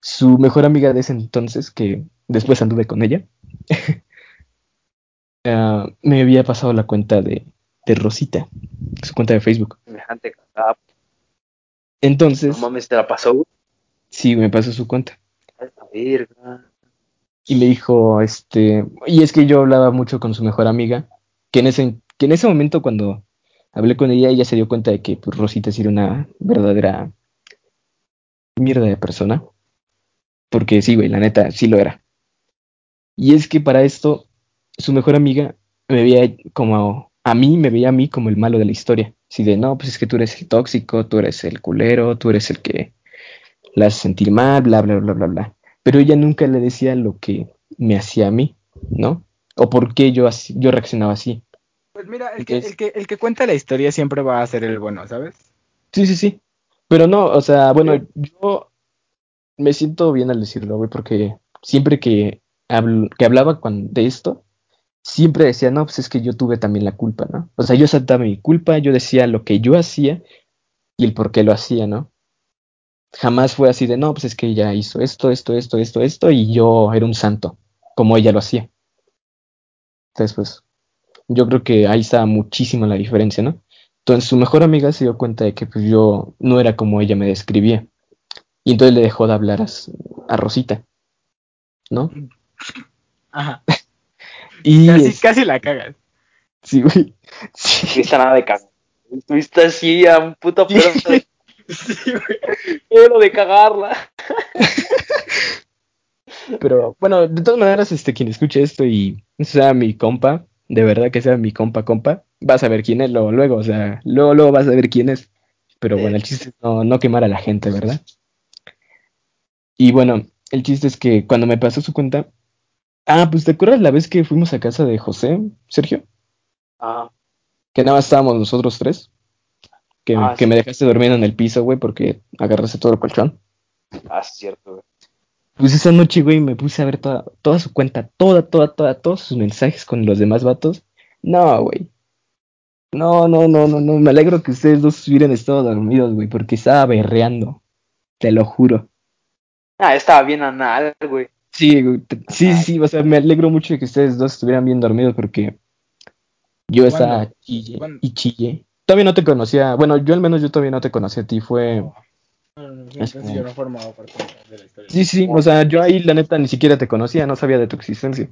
Speaker 3: su mejor amiga de ese entonces, que después anduve con ella, ah, me había pasado la cuenta de, de Rosita, su cuenta de Facebook. Entonces,
Speaker 1: No mames, te la pasó,
Speaker 3: sí, me pasó su cuenta. Y me dijo, este, y es que yo hablaba mucho con su mejor amiga, que en ese, que en ese momento cuando hablé con ella, ella se dio cuenta de que pues, Rosita sí era una verdadera mierda de persona. Porque sí, güey, la neta, sí lo era. Y es que para esto, su mejor amiga me veía como, a mí, me veía a mí como el malo de la historia. Así de, no, pues es que tú eres el tóxico, tú eres el culero, tú eres el que la hace sentir mal, bla, bla, bla, bla, bla pero ella nunca le decía lo que me hacía a mí, ¿no? O por qué yo, así- yo reaccionaba así.
Speaker 2: Pues mira, el que, el, que, el que cuenta la historia siempre va a ser el bueno, ¿sabes?
Speaker 3: Sí, sí, sí. Pero no, o sea, bueno, yo me siento bien al decirlo, güey, porque siempre que, habl- que hablaba con, de esto, siempre decía, no, pues es que yo tuve también la culpa, ¿no? O sea, yo aceptaba mi culpa, yo decía lo que yo hacía y el por qué lo hacía, ¿no? Jamás fue así de, no, pues es que ella hizo esto, esto, esto, esto, esto, y yo era un santo, como ella lo hacía. Entonces, pues, yo creo que ahí está muchísima la diferencia, ¿no? Entonces, su mejor amiga se dio cuenta de que pues, yo no era como ella me describía. Y entonces le dejó de hablar a, a Rosita, ¿no?
Speaker 2: Ajá.
Speaker 3: Y
Speaker 2: Casi,
Speaker 3: es-
Speaker 2: casi la cagas.
Speaker 3: sí, güey. Sí.
Speaker 1: Estuviste a nada de cagar. Estuviste así a un puto
Speaker 3: Sí.
Speaker 1: pero,
Speaker 2: Sí, güey.
Speaker 1: pero de cagarla.
Speaker 3: Pero bueno, de todas maneras, este, quien escuche esto y sea mi compa, de verdad que sea mi compa, compa, vas a ver quién es luego, luego, o sea, luego, luego vas a ver quién es. Pero bueno, el chiste es no, no quemar a la gente, ¿verdad? Y bueno, el chiste es que cuando me pasó su cuenta, ah, pues te acuerdas la vez que fuimos a casa de José, Sergio,
Speaker 1: Ah,
Speaker 3: que nada más estábamos nosotros tres, que,
Speaker 1: Ah,
Speaker 3: que
Speaker 1: sí.
Speaker 3: me dejaste dormido en el piso, güey, porque agarraste todo el colchón.
Speaker 1: ah, es cierto, güey.
Speaker 3: Pues esa noche, güey, me puse a ver toda, toda su cuenta, toda, toda, toda, todos sus mensajes con los demás vatos. No, güey. No, no, no, no, no. Me alegro que ustedes dos hubieran estado dormidos, güey, porque estaba berreando. Te lo juro.
Speaker 1: Ah, estaba bien anal, güey.
Speaker 3: Sí, sí, sí, o sea, me alegro mucho de que ustedes dos estuvieran bien dormidos porque yo estaba chille
Speaker 2: ¿Cuándo?
Speaker 3: y chille. Todavía no te conocía, bueno, yo al menos yo todavía no te conocía a ti, fue...
Speaker 2: No, no, no,
Speaker 3: Es
Speaker 2: entonces
Speaker 3: como-
Speaker 2: yo no formaba parte de la historia.
Speaker 3: Sí, sí, o sea, yo ahí la neta ni siquiera te conocía, no sabía de tu existencia.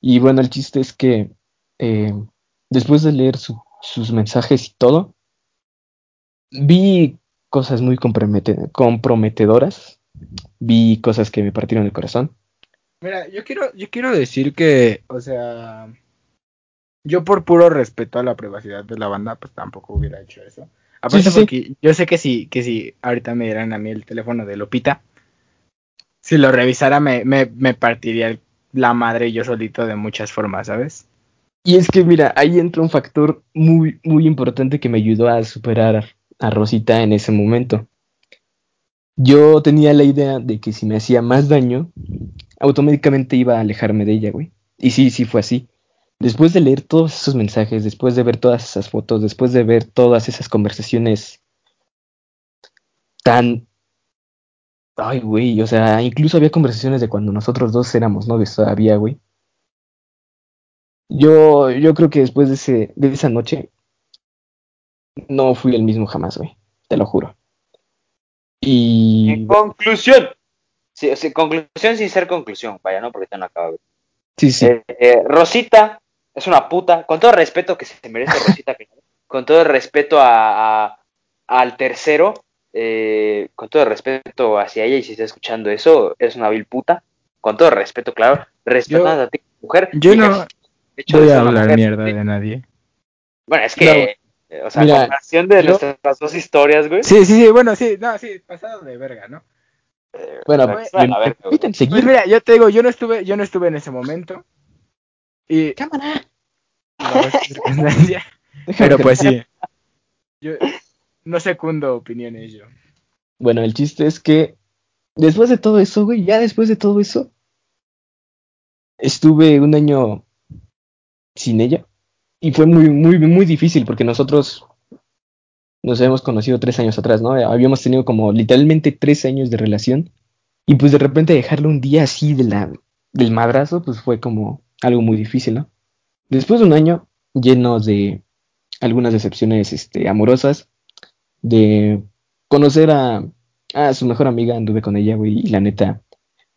Speaker 3: Y bueno, el chiste es que eh, después de leer su- sus mensajes y todo, vi cosas muy compromete- comprometedoras, vi cosas que me partieron el corazón.
Speaker 2: Mira, yo quiero, yo quiero decir que, o sea, Yo por puro respeto a la privacidad de la banda, pues tampoco hubiera hecho eso. Aparte
Speaker 3: Sí, sí, sí.
Speaker 2: porque yo sé que si, que si ahorita me dieran a mí el teléfono de Lupita, si lo revisara me, me, me partiría la madre yo solito de muchas formas, ¿sabes?
Speaker 3: Y es que, mira, ahí entra un factor muy, muy importante que me ayudó a superar a Rosita en ese momento. Yo tenía la idea de que si me hacía más daño, automáticamente iba a alejarme de ella, güey. Y sí, sí fue así. Después de leer todos esos mensajes, después de ver todas esas fotos, después de ver todas esas conversaciones tan... Ay, güey, o sea, incluso había conversaciones de cuando nosotros dos éramos novios todavía, güey. Yo, yo creo que después de, ese, de esa noche no fui el mismo jamás, güey. Te lo juro. Y
Speaker 1: En conclusión. Sí, o sea, conclusión sin ser conclusión, vaya, ¿no? Porque ya no acaba.
Speaker 3: sí, sí.
Speaker 1: Eh, eh, Rosita es una puta, con todo el respeto que se merece Rosita, con todo el respeto a, a- al tercero, eh, con todo el respeto hacia ella, y si está escuchando eso, es una vil puta, con todo el respeto, claro, respetando a ti, mujer.
Speaker 2: Yo no
Speaker 1: el hecho de
Speaker 2: voy a hablar
Speaker 1: mujer.
Speaker 2: mierda de nadie.
Speaker 1: Bueno, es que, o sea,
Speaker 3: Mira,
Speaker 1: comparación de
Speaker 3: yo-
Speaker 1: nuestras dos historias, güey.
Speaker 2: Sí, sí, sí, bueno, sí, no, sí, pasado de verga, ¿no?
Speaker 3: Bueno,
Speaker 1: pues,
Speaker 3: ¿me,
Speaker 1: a ver,
Speaker 2: Pues mira, yo te digo, yo no estuve, yo no estuve en ese momento. Y
Speaker 3: Cámara.
Speaker 2: circunstancia. Pero pues sí. Yo no secundo opiniones yo.
Speaker 3: Bueno, el chiste es que después de todo eso, güey, ya después de todo eso, estuve un año sin ella y fue muy, muy, muy difícil porque nosotros nos habíamos conocido tres años atrás, ¿no? Habíamos tenido como literalmente tres años de relación y pues de repente dejarlo un día así de la, del madrazo, pues fue como algo muy difícil, ¿no? Después de un año lleno de algunas decepciones este, amorosas, de conocer a, a su mejor amiga, anduve con ella, güey, y la neta,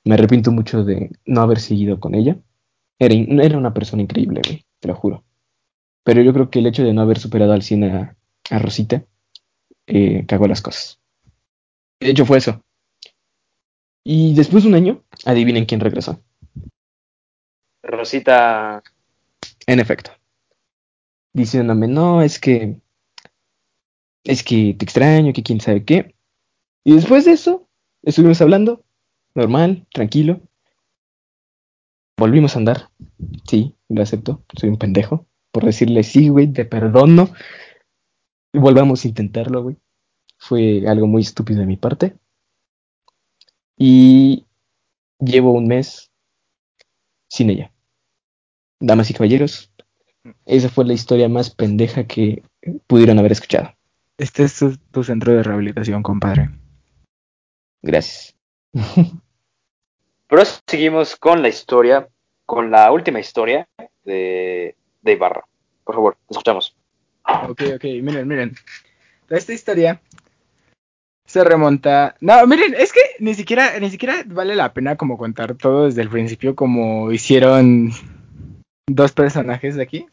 Speaker 3: me arrepiento mucho de no haber seguido con ella. Era, era una persona increíble, güey, te lo juro. Pero yo creo que el hecho de no haber superado al 100 a, a Rosita eh, cagó las cosas. De hecho, fue eso. Y después de un año, adivinen quién regresó.
Speaker 1: Rosita,
Speaker 3: En efecto. Diciéndome, no, es que. Es que te extraño, que quién sabe qué. Y después de eso, estuvimos hablando, normal, tranquilo. Volvimos a andar. Sí, lo acepto. Soy un pendejo. Por decirle, sí, güey, te perdono. Y volvamos a intentarlo, güey. Fue algo muy estúpido de mi parte. Y llevo un mes sin ella. Damas y caballeros, esa fue la historia más pendeja que pudieron haber escuchado.
Speaker 2: Este es tu, tu centro de rehabilitación, compadre.
Speaker 3: Gracias.
Speaker 1: Pero seguimos con la historia, con la última historia de, de Ibarra. Por favor, escuchamos.
Speaker 2: Ok, ok, miren, miren. Esta historia se remonta. No, miren, es que ni siquiera, ni siquiera vale la pena como contar todo desde el principio como hicieron dos personajes de aquí.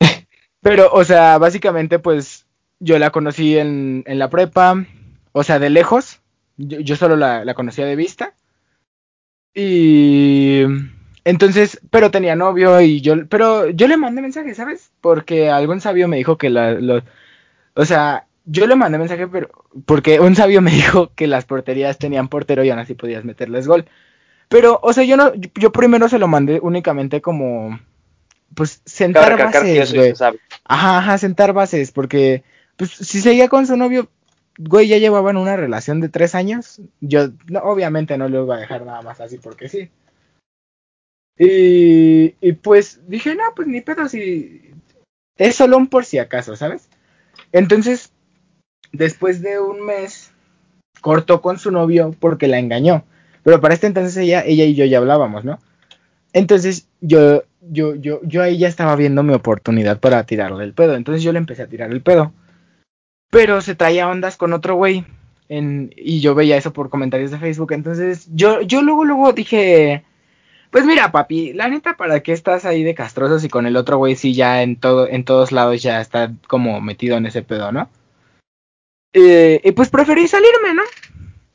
Speaker 2: Pero, o sea, básicamente, pues, yo la conocí en, en la prepa, o sea, de lejos. Yo, yo solo la, la conocía de vista. Y entonces, pero tenía novio y yo, pero yo le mandé mensaje, ¿sabes? Porque algún sabio me dijo que la, lo- o sea, yo le mandé mensaje, pero porque un sabio me dijo que las porterías tenían portero y aún así podías meterles gol. Pero, o sea, yo no, yo primero se lo mandé únicamente como, pues, sentar bases, güey. Ajá, ajá, sentar bases, porque pues si seguía con su novio, güey, ya llevaban una relación de tres años. Yo, no, obviamente no lo iba a dejar nada más así porque sí. Y, y pues dije, no, pues ni pedo, si es solo un por si acaso, ¿sabes? Entonces, después de un mes, cortó con su novio porque la engañó. Pero para este entonces ella, ella y yo ya hablábamos, ¿no? Entonces yo, yo, yo, yo ahí ya estaba viendo mi oportunidad para tirarle el pedo. Entonces yo le empecé a tirar el pedo. Pero se traía ondas con otro güey. En, y yo veía eso por comentarios de Facebook. Entonces yo, yo luego, luego dije, pues mira, papi, la neta, ¿para qué estás ahí de castroso si con el otro güey sí ya en todo, en todos lados ya está como metido en ese pedo, ¿no? Eh, y pues preferí salirme, ¿no?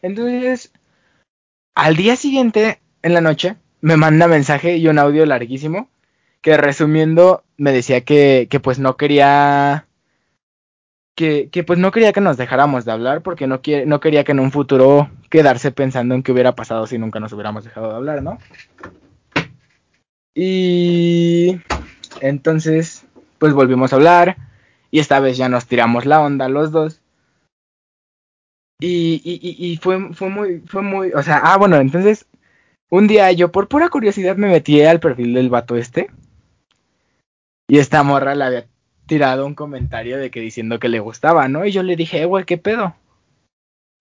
Speaker 2: Entonces, al día siguiente, en la noche, me manda mensaje y un audio larguísimo que resumiendo me decía que, que pues no quería que, que, pues no quería que nos dejáramos de hablar porque no, quiere, no quería que en un futuro quedarse pensando en qué hubiera pasado si nunca nos hubiéramos dejado de hablar, ¿no? Y entonces, pues volvimos a hablar y esta vez ya nos tiramos la onda los dos. Y, y, y, fue, fue muy, fue muy, o sea, ah, bueno, entonces, un día yo por pura curiosidad me metí al perfil del vato este. Y esta morra le había tirado un comentario de que diciendo que le gustaba, ¿no? Y yo le dije, eh, güey, ¿qué pedo?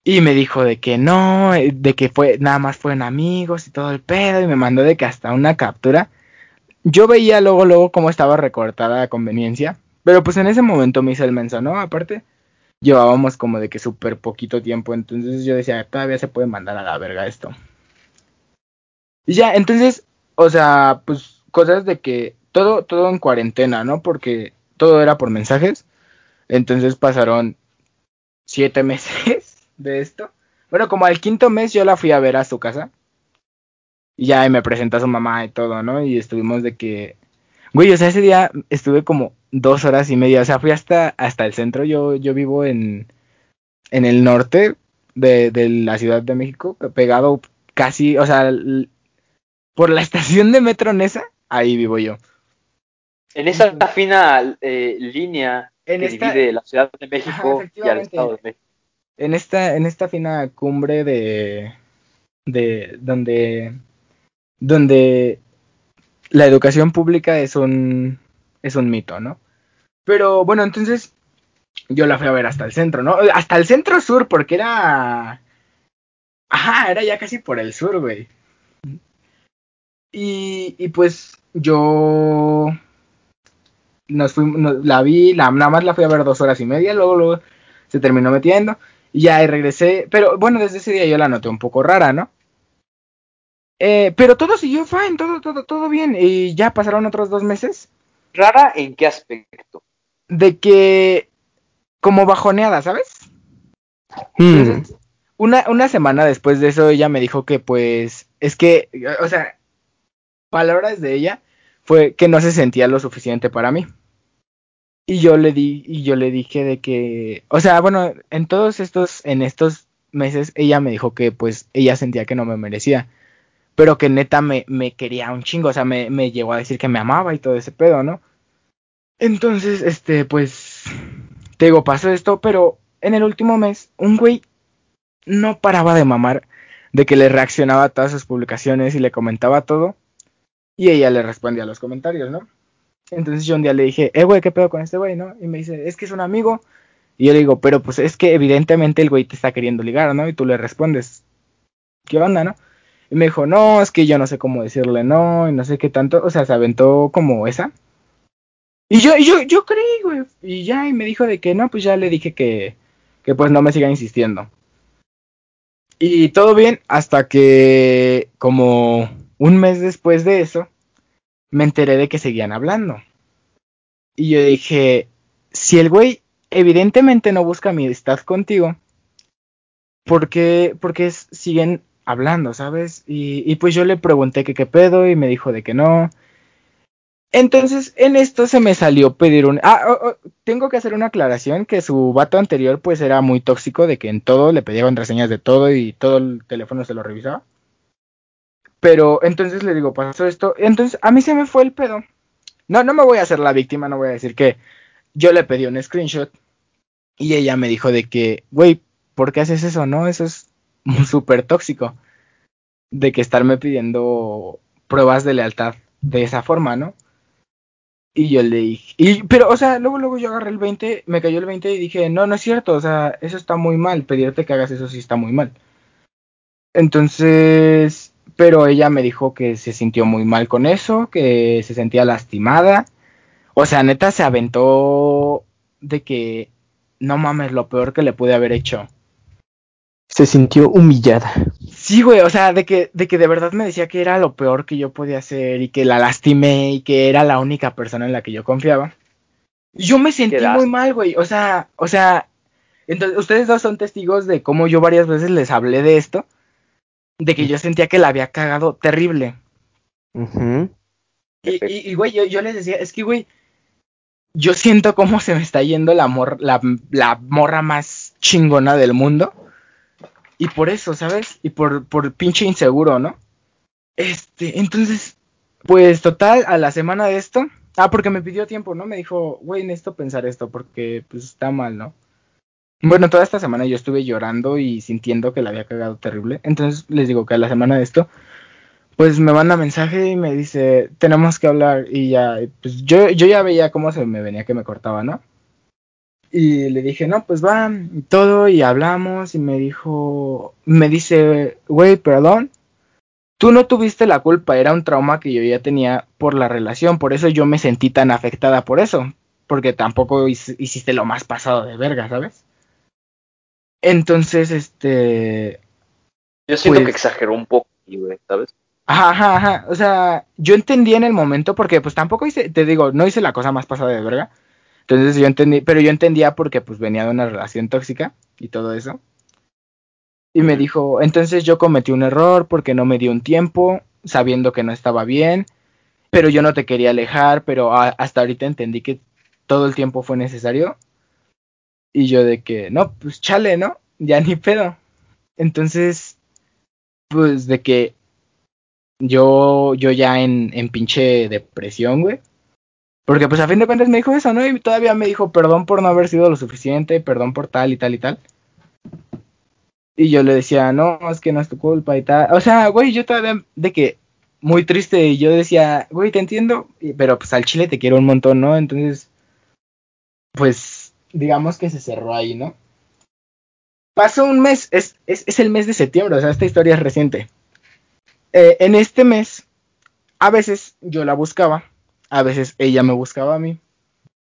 Speaker 2: Y me dijo de que no, de que fue, nada más fueron amigos y todo el pedo, y me mandó de que hasta una captura. Yo veía luego, luego cómo estaba recortada la conveniencia, pero pues en ese momento me hice el menso, ¿no? Aparte, llevábamos como de que súper poquito tiempo, entonces yo decía, todavía se puede mandar a la verga esto. Y ya, entonces, o sea, pues cosas de que todo, todo en cuarentena, ¿no? Porque todo era por mensajes. Entonces pasaron siete meses de esto. Bueno, como al quinto mes yo la fui a ver a su casa. Y ya me presentó a su mamá y todo, ¿no? Y estuvimos de que... Güey, o sea, ese día estuve como dos horas y media. O sea, fui hasta, hasta el centro. Yo, yo vivo en, en el norte de, de la Ciudad de México, pegado casi, o sea, por la estación de Metro Nesa, ahí vivo yo.
Speaker 1: En esa fina eh, línea que divide la Ciudad de México y al Estado de México.
Speaker 2: En esta, en esta fina cumbre de, de donde, donde la educación pública es un, es un mito, ¿no? Pero bueno, entonces yo la fui a ver hasta el centro, ¿no? Hasta el centro sur, porque era... Ajá, era ya casi por el sur, güey. Y, y pues yo nos fuimos, la vi, la, nada más la fui a ver dos horas y media, luego, luego se terminó metiendo y ya regresé, pero bueno, desde ese día yo la noté un poco rara, ¿no? Eh, pero todo siguió fine, todo, todo, todo bien y ya pasaron otros dos meses.
Speaker 1: ¿Rara en qué aspecto?
Speaker 2: De que como bajoneada, ¿sabes? Hmm. Una, una semana después de eso ella me dijo que pues es que, o sea, palabras de ella, fue que no se sentía lo suficiente para mí. Y yo le di, y yo le dije de que, o sea, bueno, en todos estos, en estos meses, ella me dijo que pues ella sentía que no me merecía, pero que neta me, me quería un chingo, o sea, me, me llegó a decir que me amaba y todo ese pedo, ¿no? Entonces, este, pues, te digo, pasó esto, pero en el último mes, un güey no paraba de mamar de que le reaccionaba a todas sus publicaciones y le comentaba todo. Y ella le respondía a los comentarios, ¿no? Entonces yo un día le dije, eh, güey, ¿qué pedo con este güey, no? Y me dice, es que es un amigo. Y yo le digo, pero pues es que evidentemente el güey te está queriendo ligar, ¿no? Y tú le respondes, ¿qué onda, no? Y me dijo, no, es que yo no sé cómo decirle no, y no sé qué tanto. O sea, se aventó como esa. Y yo, yo, yo creí, güey. Y ya, y me dijo de que no, pues ya le dije que, que pues no me siga insistiendo. Y todo bien hasta que como un mes después de eso, me enteré de que seguían hablando. Y yo dije, si el güey evidentemente no busca amistad contigo, ¿por qué, porque siguen hablando, sabes? Y, pues yo le pregunté que qué pedo y me dijo de que no. Entonces, en esto se me salió pedir un... Ah, oh, oh, tengo que hacer una aclaración que su vato anterior pues era muy tóxico, de que en todo le pedía contraseñas de todo y todo el teléfono se lo revisaba. Pero entonces le digo, pasó esto. Entonces a mí se me fue el pedo. No, no me voy a hacer la víctima, no voy a decir que yo le pedí un screenshot y ella me dijo de que, güey, ¿por qué haces eso? No, eso es súper tóxico. De que estarme pidiendo pruebas de lealtad de esa forma, ¿no? Y yo le dije, y, pero, o sea, luego, luego yo agarré el 20, me cayó el 20 y dije, no, no es cierto, o sea, eso está muy mal, pedirte que hagas eso sí está muy mal. Entonces, pero ella me dijo que se sintió muy mal con eso, que se sentía lastimada. O sea, neta se aventó de que no mames, lo peor que le pude haber hecho.
Speaker 3: Se sintió humillada.
Speaker 2: Sí, güey, o sea, de que, de que de verdad me decía que era lo peor que yo podía hacer y que la lastimé y que era la única persona en la que yo confiaba. Yo me sentí muy mal, güey. O sea, o sea, entonces ustedes dos son testigos de cómo yo varias veces les hablé de esto de que yo sentía que la había cagado terrible. Y, y, güey, yo, yo les decía, es que, güey, yo siento cómo se me está yendo la, mor la, la morra más chingona del mundo. Y por eso, ¿sabes? Y por, por pinche inseguro, ¿no? Este, entonces, pues total, a la semana de esto. Ah, porque me pidió tiempo, ¿no? Me dijo, güey, necesito pensar esto porque pues está mal, ¿no? Bueno, toda esta semana yo estuve llorando y sintiendo que la había cagado terrible. Entonces les digo que a la semana de esto, pues me manda mensaje y me dice, tenemos que hablar. Y ya, pues yo, yo ya veía cómo se me venía que me cortaba, ¿no? Y le dije, no, pues va, y todo, y hablamos, y me dijo, me dice, güey, perdón, tú no tuviste la culpa, era un trauma que yo ya tenía por la relación, por eso yo me sentí tan afectada por eso, porque tampoco hiciste lo más pasado de verga, ¿sabes? Entonces, este...
Speaker 1: Yo siento que pues exageró un poco, güey, ¿sabes?
Speaker 2: Ajá, ajá, ajá, o sea, yo entendí en el momento porque pues tampoco hice, te digo, no hice la cosa más pasada de verga, entonces yo entendí, pero yo entendía porque pues venía de una relación tóxica y todo eso. Y me dijo, entonces yo cometí un error porque no me dio un tiempo, sabiendo que no estaba bien, pero yo no te quería alejar, pero hasta ahorita entendí que todo el tiempo fue necesario. Y yo de que, no, pues chale, ¿no? Ya ni pedo. Entonces, pues de que yo, yo ya en, en pinche depresión, güey porque pues a fin de cuentas me dijo eso, ¿no? Y todavía me dijo perdón por no haber sido lo suficiente, perdón por tal y tal y tal. Y yo le decía, no, es que no es tu culpa y tal. O sea, güey, yo todavía de que muy triste y yo decía, güey, te entiendo, pero pues al chile te quiero un montón, ¿no? Entonces, pues digamos que se cerró ahí, ¿no? Pasó un mes, es, es, es el mes de septiembre, o sea, esta historia es reciente. Eh, en este mes, a veces yo la buscaba a veces ella me buscaba a mí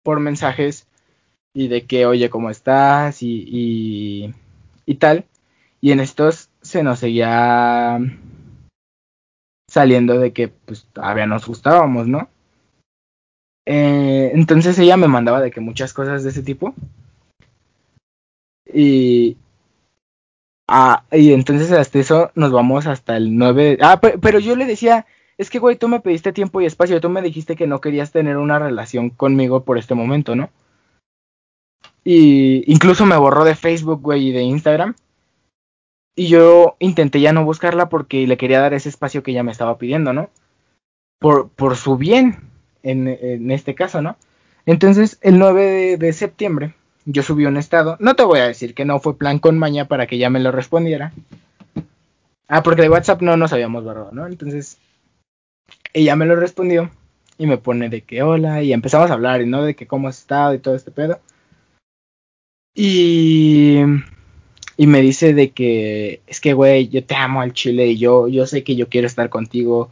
Speaker 2: por mensajes y de que, oye, ¿cómo estás? Y, y, tal. Y en estos se nos seguía saliendo de que pues todavía nos gustábamos, ¿no? Eh, entonces ella me mandaba de que muchas cosas de ese tipo. Y, ah, y entonces hasta eso nos vamos hasta el 9. Ah, pero yo le decía, es que, güey, tú me pediste tiempo y espacio, tú me dijiste que no querías tener una relación conmigo por este momento, ¿no? Y incluso me borró de Facebook, güey, y de Instagram. Y yo intenté ya no buscarla porque le quería dar ese espacio que ella me estaba pidiendo, ¿no? Por, por su bien, en, en este caso, ¿no? Entonces, el 9 de, de, septiembre, yo subí un estado. No te voy a decir que no fue plan con maña para que ella me lo respondiera. Ah, porque de WhatsApp no nos habíamos borrado, ¿no? Entonces, ella me lo respondió y me pone de que hola y empezamos a hablar y no de que cómo has estado y todo este pedo. Y, y me dice de que es que güey, yo te amo al chile y yo, yo sé que yo quiero estar contigo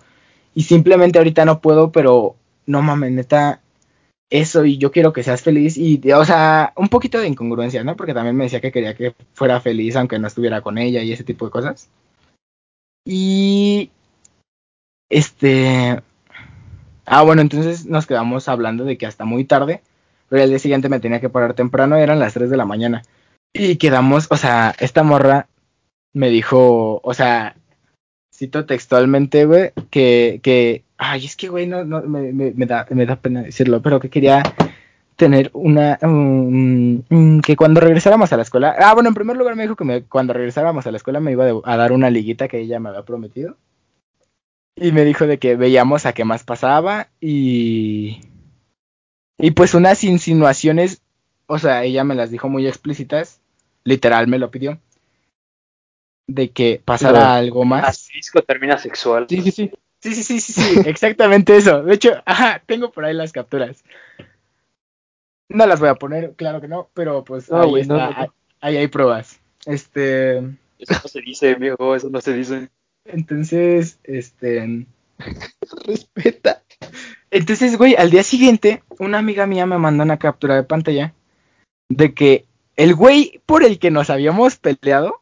Speaker 2: y simplemente ahorita no puedo, pero no mames, neta, eso y yo quiero que seas feliz y, o sea, un poquito de incongruencia, ¿no? Porque también me decía que quería que fuera feliz aunque no estuviera con ella y ese tipo de cosas. Y este. Ah, bueno, entonces nos quedamos hablando de que hasta muy tarde, pero el día siguiente me tenía que parar temprano, eran las 3 de la mañana. Y quedamos, o sea, esta morra me dijo, o sea, cito textualmente, güey, que, que, ay, es que, güey, no, no, me, me, da, me da pena decirlo, pero que quería tener una, que cuando regresáramos a la escuela, ah, bueno, en primer lugar me dijo que cuando regresáramos a la escuela me iba a dar una liguita que ella me había prometido. Y me dijo de que veíamos a qué más pasaba y... Y pues unas insinuaciones, o sea, ella me las dijo muy explícitas, literal me lo pidió, de que pasara algo más.
Speaker 1: Disco termina sexual.
Speaker 2: Sí, sí, sí. Sí, sí, sí, sí, sí, exactamente eso. De hecho, ajá, tengo por ahí las capturas. No las voy a poner, claro que no, pero pues ahí, está, ahí hay pruebas. Este...
Speaker 1: Eso no se dice, viejo, eso no se dice.
Speaker 2: Entonces, este. Respeta. Entonces, güey, al día siguiente, una amiga mía me mandó una captura de pantalla de que el güey por el que nos habíamos peleado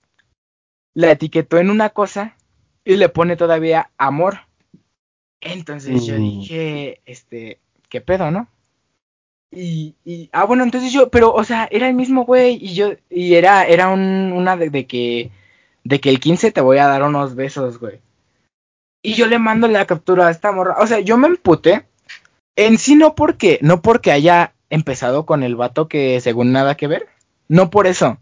Speaker 2: la etiquetó en una cosa y le pone todavía amor. Entonces yo mm. dije, este, ¿qué pedo, no? Y, y, ah, bueno, entonces yo, pero, o sea, era el mismo güey y yo, y era, era un, una de que de que el 15 te voy a dar unos besos, güey. Y yo le mando la captura a esta morra. O sea, yo me emputé En sí no porque, no porque haya empezado con el vato que según nada que ver, no por eso,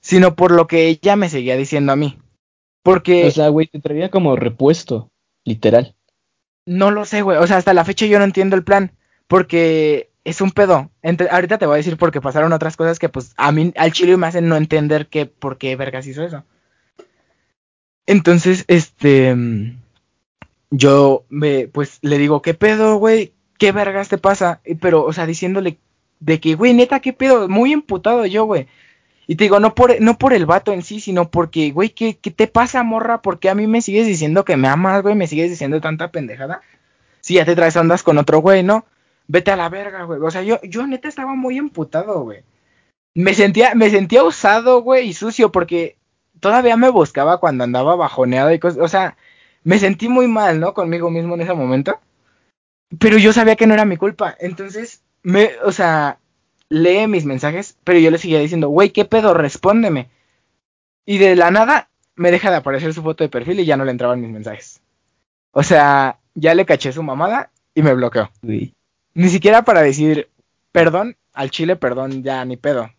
Speaker 2: sino por lo que ella me seguía diciendo a mí. Porque...
Speaker 3: O sea, güey, te traía como repuesto, literal.
Speaker 2: No lo sé, güey. O sea, hasta la fecha yo no entiendo el plan. Porque es un pedo. ahorita te voy a decir porque pasaron otras cosas que pues a mí, al chile me hacen no entender que, por qué vergas hizo eso. Entonces, este, yo me, pues le digo, ¿qué pedo, güey? ¿Qué vergas te pasa? Pero, o sea, diciéndole de que, güey, neta, ¿qué pedo? Muy imputado yo, güey. Y te digo, no por, no por el vato en sí, sino porque, güey, ¿qué, ¿qué te pasa, morra? Porque a mí me sigues diciendo que me amas, güey? Me sigues diciendo tanta pendejada. Si ya te traes ondas con otro güey, ¿no? Vete a la verga, güey. O sea, yo, yo neta estaba muy imputado, güey. Me sentía, me sentía usado, güey, y sucio, porque todavía me buscaba cuando andaba bajoneado y cosas. O sea, me sentí muy mal, ¿no? Conmigo mismo en ese momento. Pero yo sabía que no era mi culpa. Entonces, me, o sea, lee mis mensajes, pero yo le seguía diciendo, güey, ¿qué pedo? Respóndeme. Y de la nada me deja de aparecer su foto de perfil y ya no le entraban mis mensajes. O sea, ya le caché su mamada y me bloqueó. Ni siquiera para decir, perdón, al chile, perdón, ya ni pedo.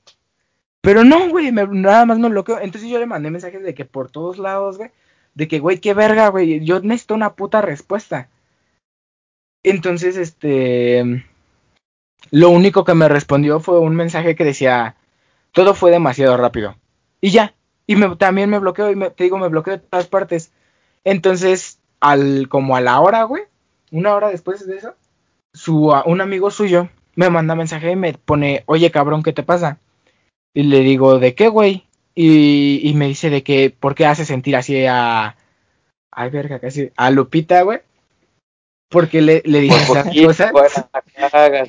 Speaker 2: Pero no, güey, nada más me bloqueó. Entonces yo le mandé mensajes de que por todos lados, güey, de que, güey, qué verga, güey, yo necesito una puta respuesta. Entonces, este, lo único que me respondió fue un mensaje que decía, todo fue demasiado rápido. Y ya, y me, también me bloqueó, y me, te digo, me bloqueó de todas partes. Entonces, al, como a la hora, güey, una hora después de eso, su, un amigo suyo me manda mensaje y me pone, oye cabrón, ¿qué te pasa? Y le digo, ¿de qué, güey? Y, y me dice de que, ¿por qué hace sentir así a... Ay, verga, casi... A Lupita, güey. Porque le, le dices esas cosas.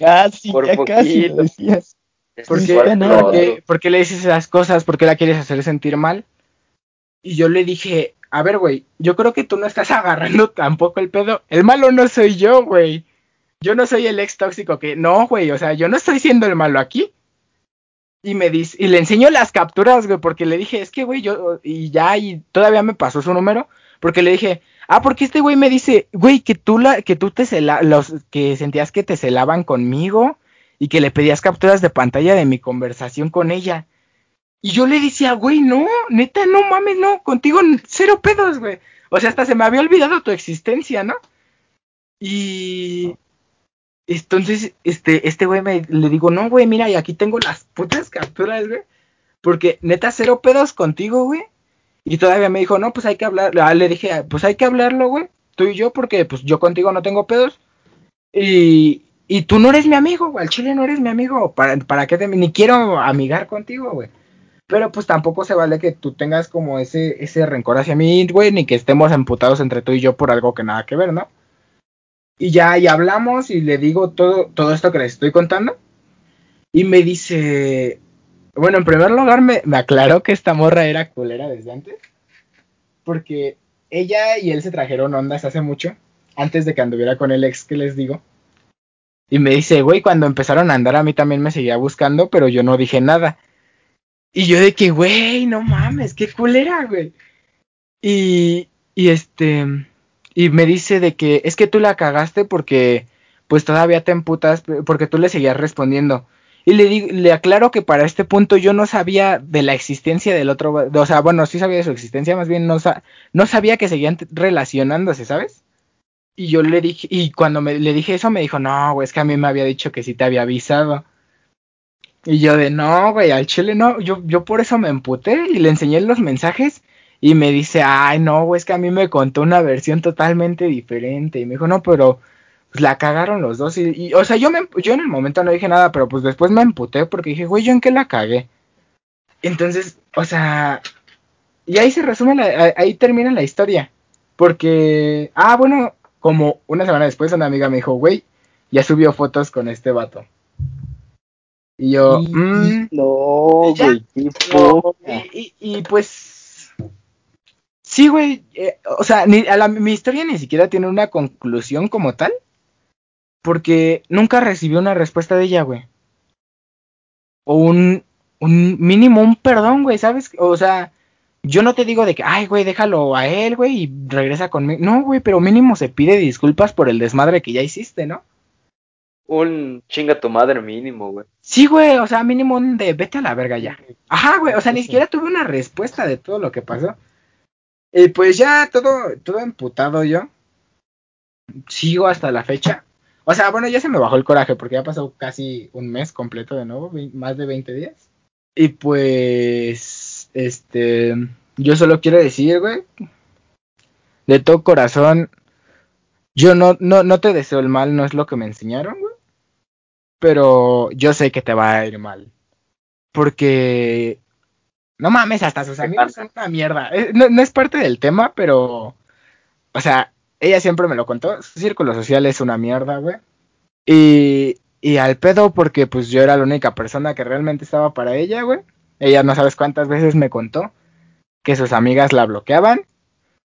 Speaker 3: casi, por ya casi lo decías.
Speaker 2: ¿Por qué, ¿Por qué le dices esas cosas? ¿Por qué la quieres hacer sentir mal? Y yo le dije, a ver, güey, yo creo que tú no estás agarrando tampoco el pedo. El malo no soy yo, güey. Yo no soy el ex tóxico que, no, güey, o sea, yo no estoy siendo el malo aquí. Y me dice, y le enseño las capturas, güey, porque le dije, es que, güey, yo, y ya, y todavía me pasó su número, porque le dije, ah, porque este güey me dice, güey, que tú la, que tú te cela, los, que sentías que te celaban conmigo, y que le pedías capturas de pantalla de mi conversación con ella. Y yo le decía, güey, no, neta, no mames, no, contigo cero pedos, güey. O sea, hasta se me había olvidado tu existencia, ¿no? Y, entonces, este, este güey me le digo, no, güey, mira, y aquí tengo las putas capturas, güey. Porque neta, cero pedos contigo, güey. Y todavía me dijo, no, pues hay que hablar. Ah, le dije, pues hay que hablarlo, güey. Tú y yo, porque pues yo contigo no tengo pedos. Y, y tú no eres mi amigo, güey. Al chile no eres mi amigo. ¿Para, para qué? Ni quiero amigar contigo, güey. Pero pues tampoco se vale que tú tengas como ese, ese rencor hacia mí, güey. Ni que estemos emputados entre tú y yo por algo que nada que ver, ¿no? Y ya, y hablamos y le digo todo, todo esto que les estoy contando. Y me dice, bueno, en primer lugar me, me aclaró que esta morra era culera desde antes. Porque ella y él se trajeron ondas hace mucho, antes de que anduviera con el ex que les digo. Y me dice, güey, cuando empezaron a andar a mí también me seguía buscando, pero yo no dije nada. Y yo de que, güey, no mames, qué culera, güey. Y, y este, y me dice de que es que tú la cagaste porque pues todavía te emputas porque tú le seguías respondiendo. Y le, digo, le aclaro que para este punto yo no sabía de la existencia del otro, o sea, bueno, sí sabía de su existencia, más bien no, no sabía que seguían relacionándose, ¿sabes? Y yo le dije, y cuando me, le dije eso me dijo, no, güey, es que a mí me había dicho que sí te había avisado. Y yo de, no, güey, al chile no, yo, yo por eso me emputé y le enseñé los mensajes y me dice, ay, no, güey, es que a mí me contó una versión totalmente diferente. Y me dijo, no, pero pues la cagaron los dos. Y, o sea, yo, me, yo en el momento no dije nada, pero pues después me emputé porque dije, güey, ¿yo en qué la cagué? Entonces, o sea, y ahí se resume, la, ahí termina la historia. Porque, ah, bueno, como una semana después una amiga me dijo, güey, ya subió fotos con este vato. Y yo, mm,
Speaker 1: no, güey,
Speaker 2: y, y, pues Sí, güey. Eh, o sea, mi historia ni siquiera tiene una conclusión como tal. Porque nunca recibió una respuesta de ella, güey. O un, un mínimo, un perdón, güey, ¿sabes? O sea, yo no te digo de que, ay, güey, déjalo a él, güey, y regresa conmigo. No, güey, pero mínimo se pide disculpas por el desmadre que ya hiciste, ¿no?
Speaker 1: un chinga tu madre mínimo, güey.
Speaker 2: Sí, güey, o sea, mínimo un de vete a la verga ya. Ajá, güey, o sea, ni siquiera tuve una respuesta de todo lo que pasó. Y pues ya todo, todo emputado yo. Sigo hasta la fecha. O sea, bueno, ya se me bajó el coraje porque ya pasó casi un mes completo de nuevo, más de 20 días. Y pues, este, yo solo quiero decir, güey, de todo corazón, yo no, no, no te deseo el mal, no es lo que me enseñaron, güey. Pero yo sé que te va a ir mal. Porque, no mames, hasta sus
Speaker 1: ¿Qué
Speaker 2: amigos son una mierda. Eh, No, no es parte del tema, pero, o sea, ella siempre me lo contó. Su círculo social es una mierda, güey. Y, y al pedo porque pues yo era la única persona que realmente estaba para ella, güey. Ella no sabes cuántas veces me contó que sus amigas la bloqueaban,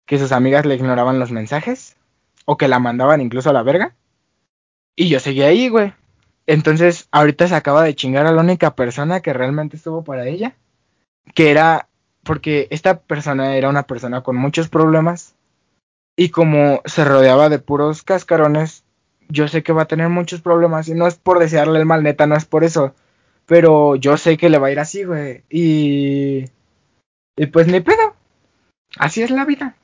Speaker 2: que sus amigas le ignoraban los mensajes, o que la mandaban incluso a la verga. Y yo seguía ahí, güey. Entonces, ahorita se acaba de chingar a la única persona que realmente estuvo para ella. Que era, porque esta persona era una persona con muchos problemas. Y como se rodeaba de puros cascarones, yo sé que va a tener muchos problemas. Y no es por desearle el mal, neta, no es por eso. Pero yo sé que le va a ir así, güey. Y. Y pues ni pedo. Así es la vida.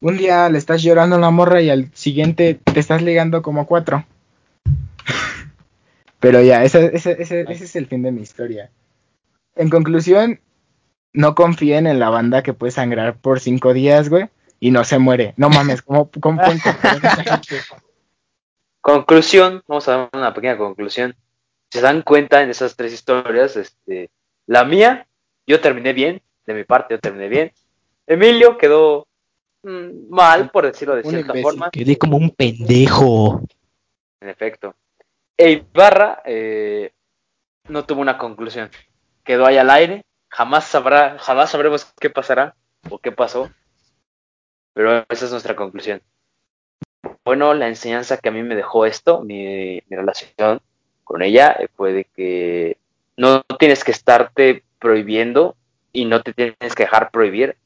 Speaker 2: Un día le estás llorando a la morra y al siguiente te estás ligando como cuatro. Pero ya, ese, ese, ese, ese es el fin de mi historia. En conclusión, no confíen en la banda que puede sangrar por cinco días, güey, y no se muere. No mames, ¿cómo, cómo pueden confiar en esa gente?
Speaker 1: Conclusión, vamos a dar una pequeña conclusión. Si se dan cuenta en esas tres historias, este, la mía, yo terminé bien, de mi parte yo terminé bien. Emilio quedó mm, mal, por decirlo de
Speaker 2: Un
Speaker 1: cierta
Speaker 2: imbécil.
Speaker 1: forma,
Speaker 3: Quedé como un pendejo.
Speaker 1: en efecto. E Ibarra eh, no tuvo una conclusión. Quedó ahí al aire, jamás sabrá, jamás sabremos qué pasará o qué pasó. Pero esa es nuestra conclusión. Bueno, la enseñanza que a mí me dejó esto, mi, relación con ella, eh, fue de que no tienes que estarte prohibiendo y no te tienes que dejar prohibir.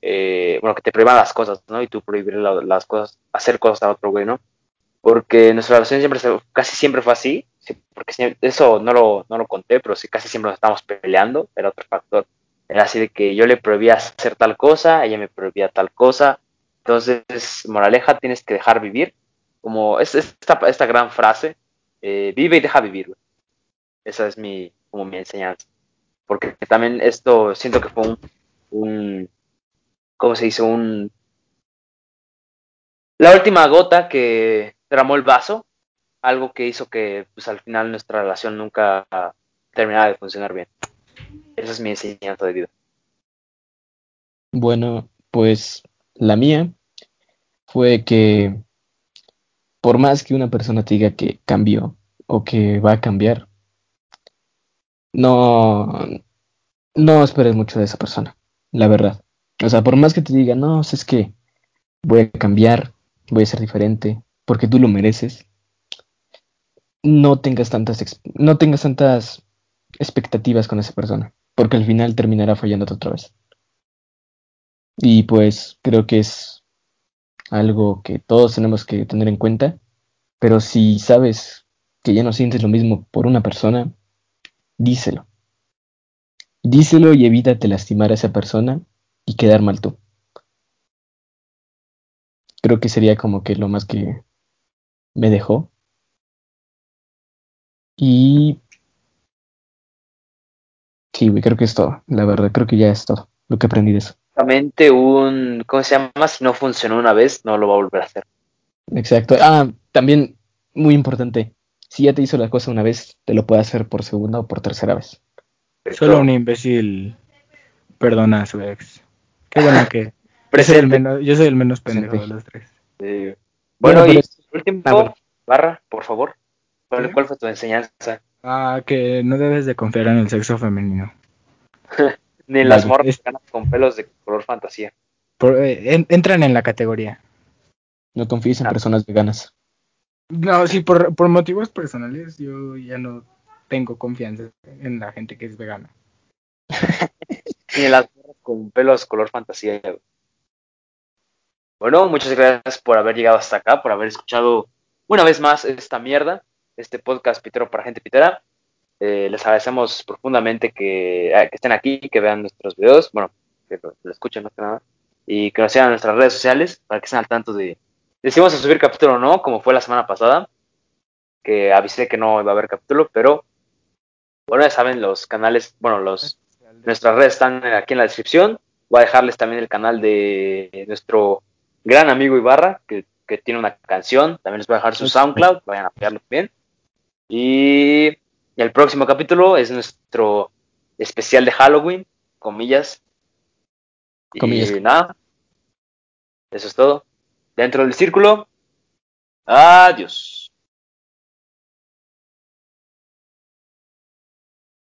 Speaker 1: eh, bueno, que te prohíban las cosas, ¿no? Y tú prohibir la- las cosas, hacer cosas a otro güey, ¿no? Porque nuestra relación siempre, casi siempre fue así, sí, porque eso no lo, no lo conté, pero sí, casi siempre nos estábamos peleando, era otro factor. Era así de que yo le prohibía hacer tal cosa, ella me prohibía tal cosa. Entonces, moraleja, tienes que dejar vivir. Como es esta, esta gran frase, eh, vive y deja vivir. Esa es mi, como mi enseñanza. Porque también esto siento que fue un, un ¿cómo se dice? Un, la última gota que derramó el vaso, algo que hizo que pues al final nuestra relación nunca terminara de funcionar bien. Esa es mi enseñanza de vida.
Speaker 3: Bueno, pues la mía fue que por más que una persona te diga que cambió o que va a cambiar, no, no esperes mucho de esa persona, la verdad. O sea, por más que te diga, no, es que voy a cambiar, voy a ser diferente, porque tú lo mereces, no tengas tantas, no tengas tantas expectativas con esa persona, porque al final terminará fallándote otra vez. Y pues creo que es algo que todos tenemos que tener en cuenta, pero si sabes que ya no sientes lo mismo por una persona, díselo. Díselo y evítate lastimar a esa persona y quedar mal tú. Creo que sería como que lo más que me dejó. Y sí, güey, creo que es todo. La verdad, creo que ya es todo lo que aprendí de eso.
Speaker 1: Exactamente un, ¿cómo se llama? Si no funcionó una vez, no lo va a volver a hacer.
Speaker 3: Exacto. Ah, también muy importante. Si ya te hizo la cosa una vez, te lo puede hacer por segunda o por tercera vez.
Speaker 2: Solo un imbécil perdona a su ex. Qué bueno que. Yo soy, el menos, yo soy el menos pendejo
Speaker 3: Presente.
Speaker 2: de los tres.
Speaker 1: Eh,
Speaker 3: Bueno,
Speaker 1: bueno, y
Speaker 3: es-
Speaker 1: último,
Speaker 3: Ah, bueno.
Speaker 1: Barra, por favor. ¿Cuál, fue tu enseñanza?
Speaker 2: Ah, que no debes de confiar en el sexo femenino.
Speaker 1: Ni en las
Speaker 3: Vale.
Speaker 1: morras
Speaker 2: Es-
Speaker 1: veganas con pelos de color fantasía.
Speaker 2: Por- eh, en- entran en la categoría.
Speaker 3: No confíes en
Speaker 1: Ah.
Speaker 3: personas veganas.
Speaker 2: No, sí, por, por motivos personales yo ya no tengo confianza en la gente que es vegana.
Speaker 1: Ni en las morras con pelos color fantasía. Bueno, muchas gracias por haber llegado hasta acá, por haber escuchado una vez más esta mierda, este podcast Pitero para gente pitera. Eh, les agradecemos profundamente que, eh, que, estén aquí, que vean nuestros videos, bueno, que lo, lo escuchen más que nada, y que nos sigan en nuestras redes sociales para que estén al tanto de, decimos a subir capítulo o no, como fue la semana pasada, que avisé que no iba a haber capítulo, pero bueno, ya saben, los canales, bueno, los nuestras redes están aquí en la descripción. Voy a dejarles también el canal de nuestro gran amigo Ibarra, que, que tiene una canción. También les voy a dejar su SoundCloud, vayan a apoyarlo bien. Y el próximo capítulo es nuestro especial de Halloween, comillas.
Speaker 3: Comillas.
Speaker 1: Y nada, eso es todo. Dentro del círculo, adiós.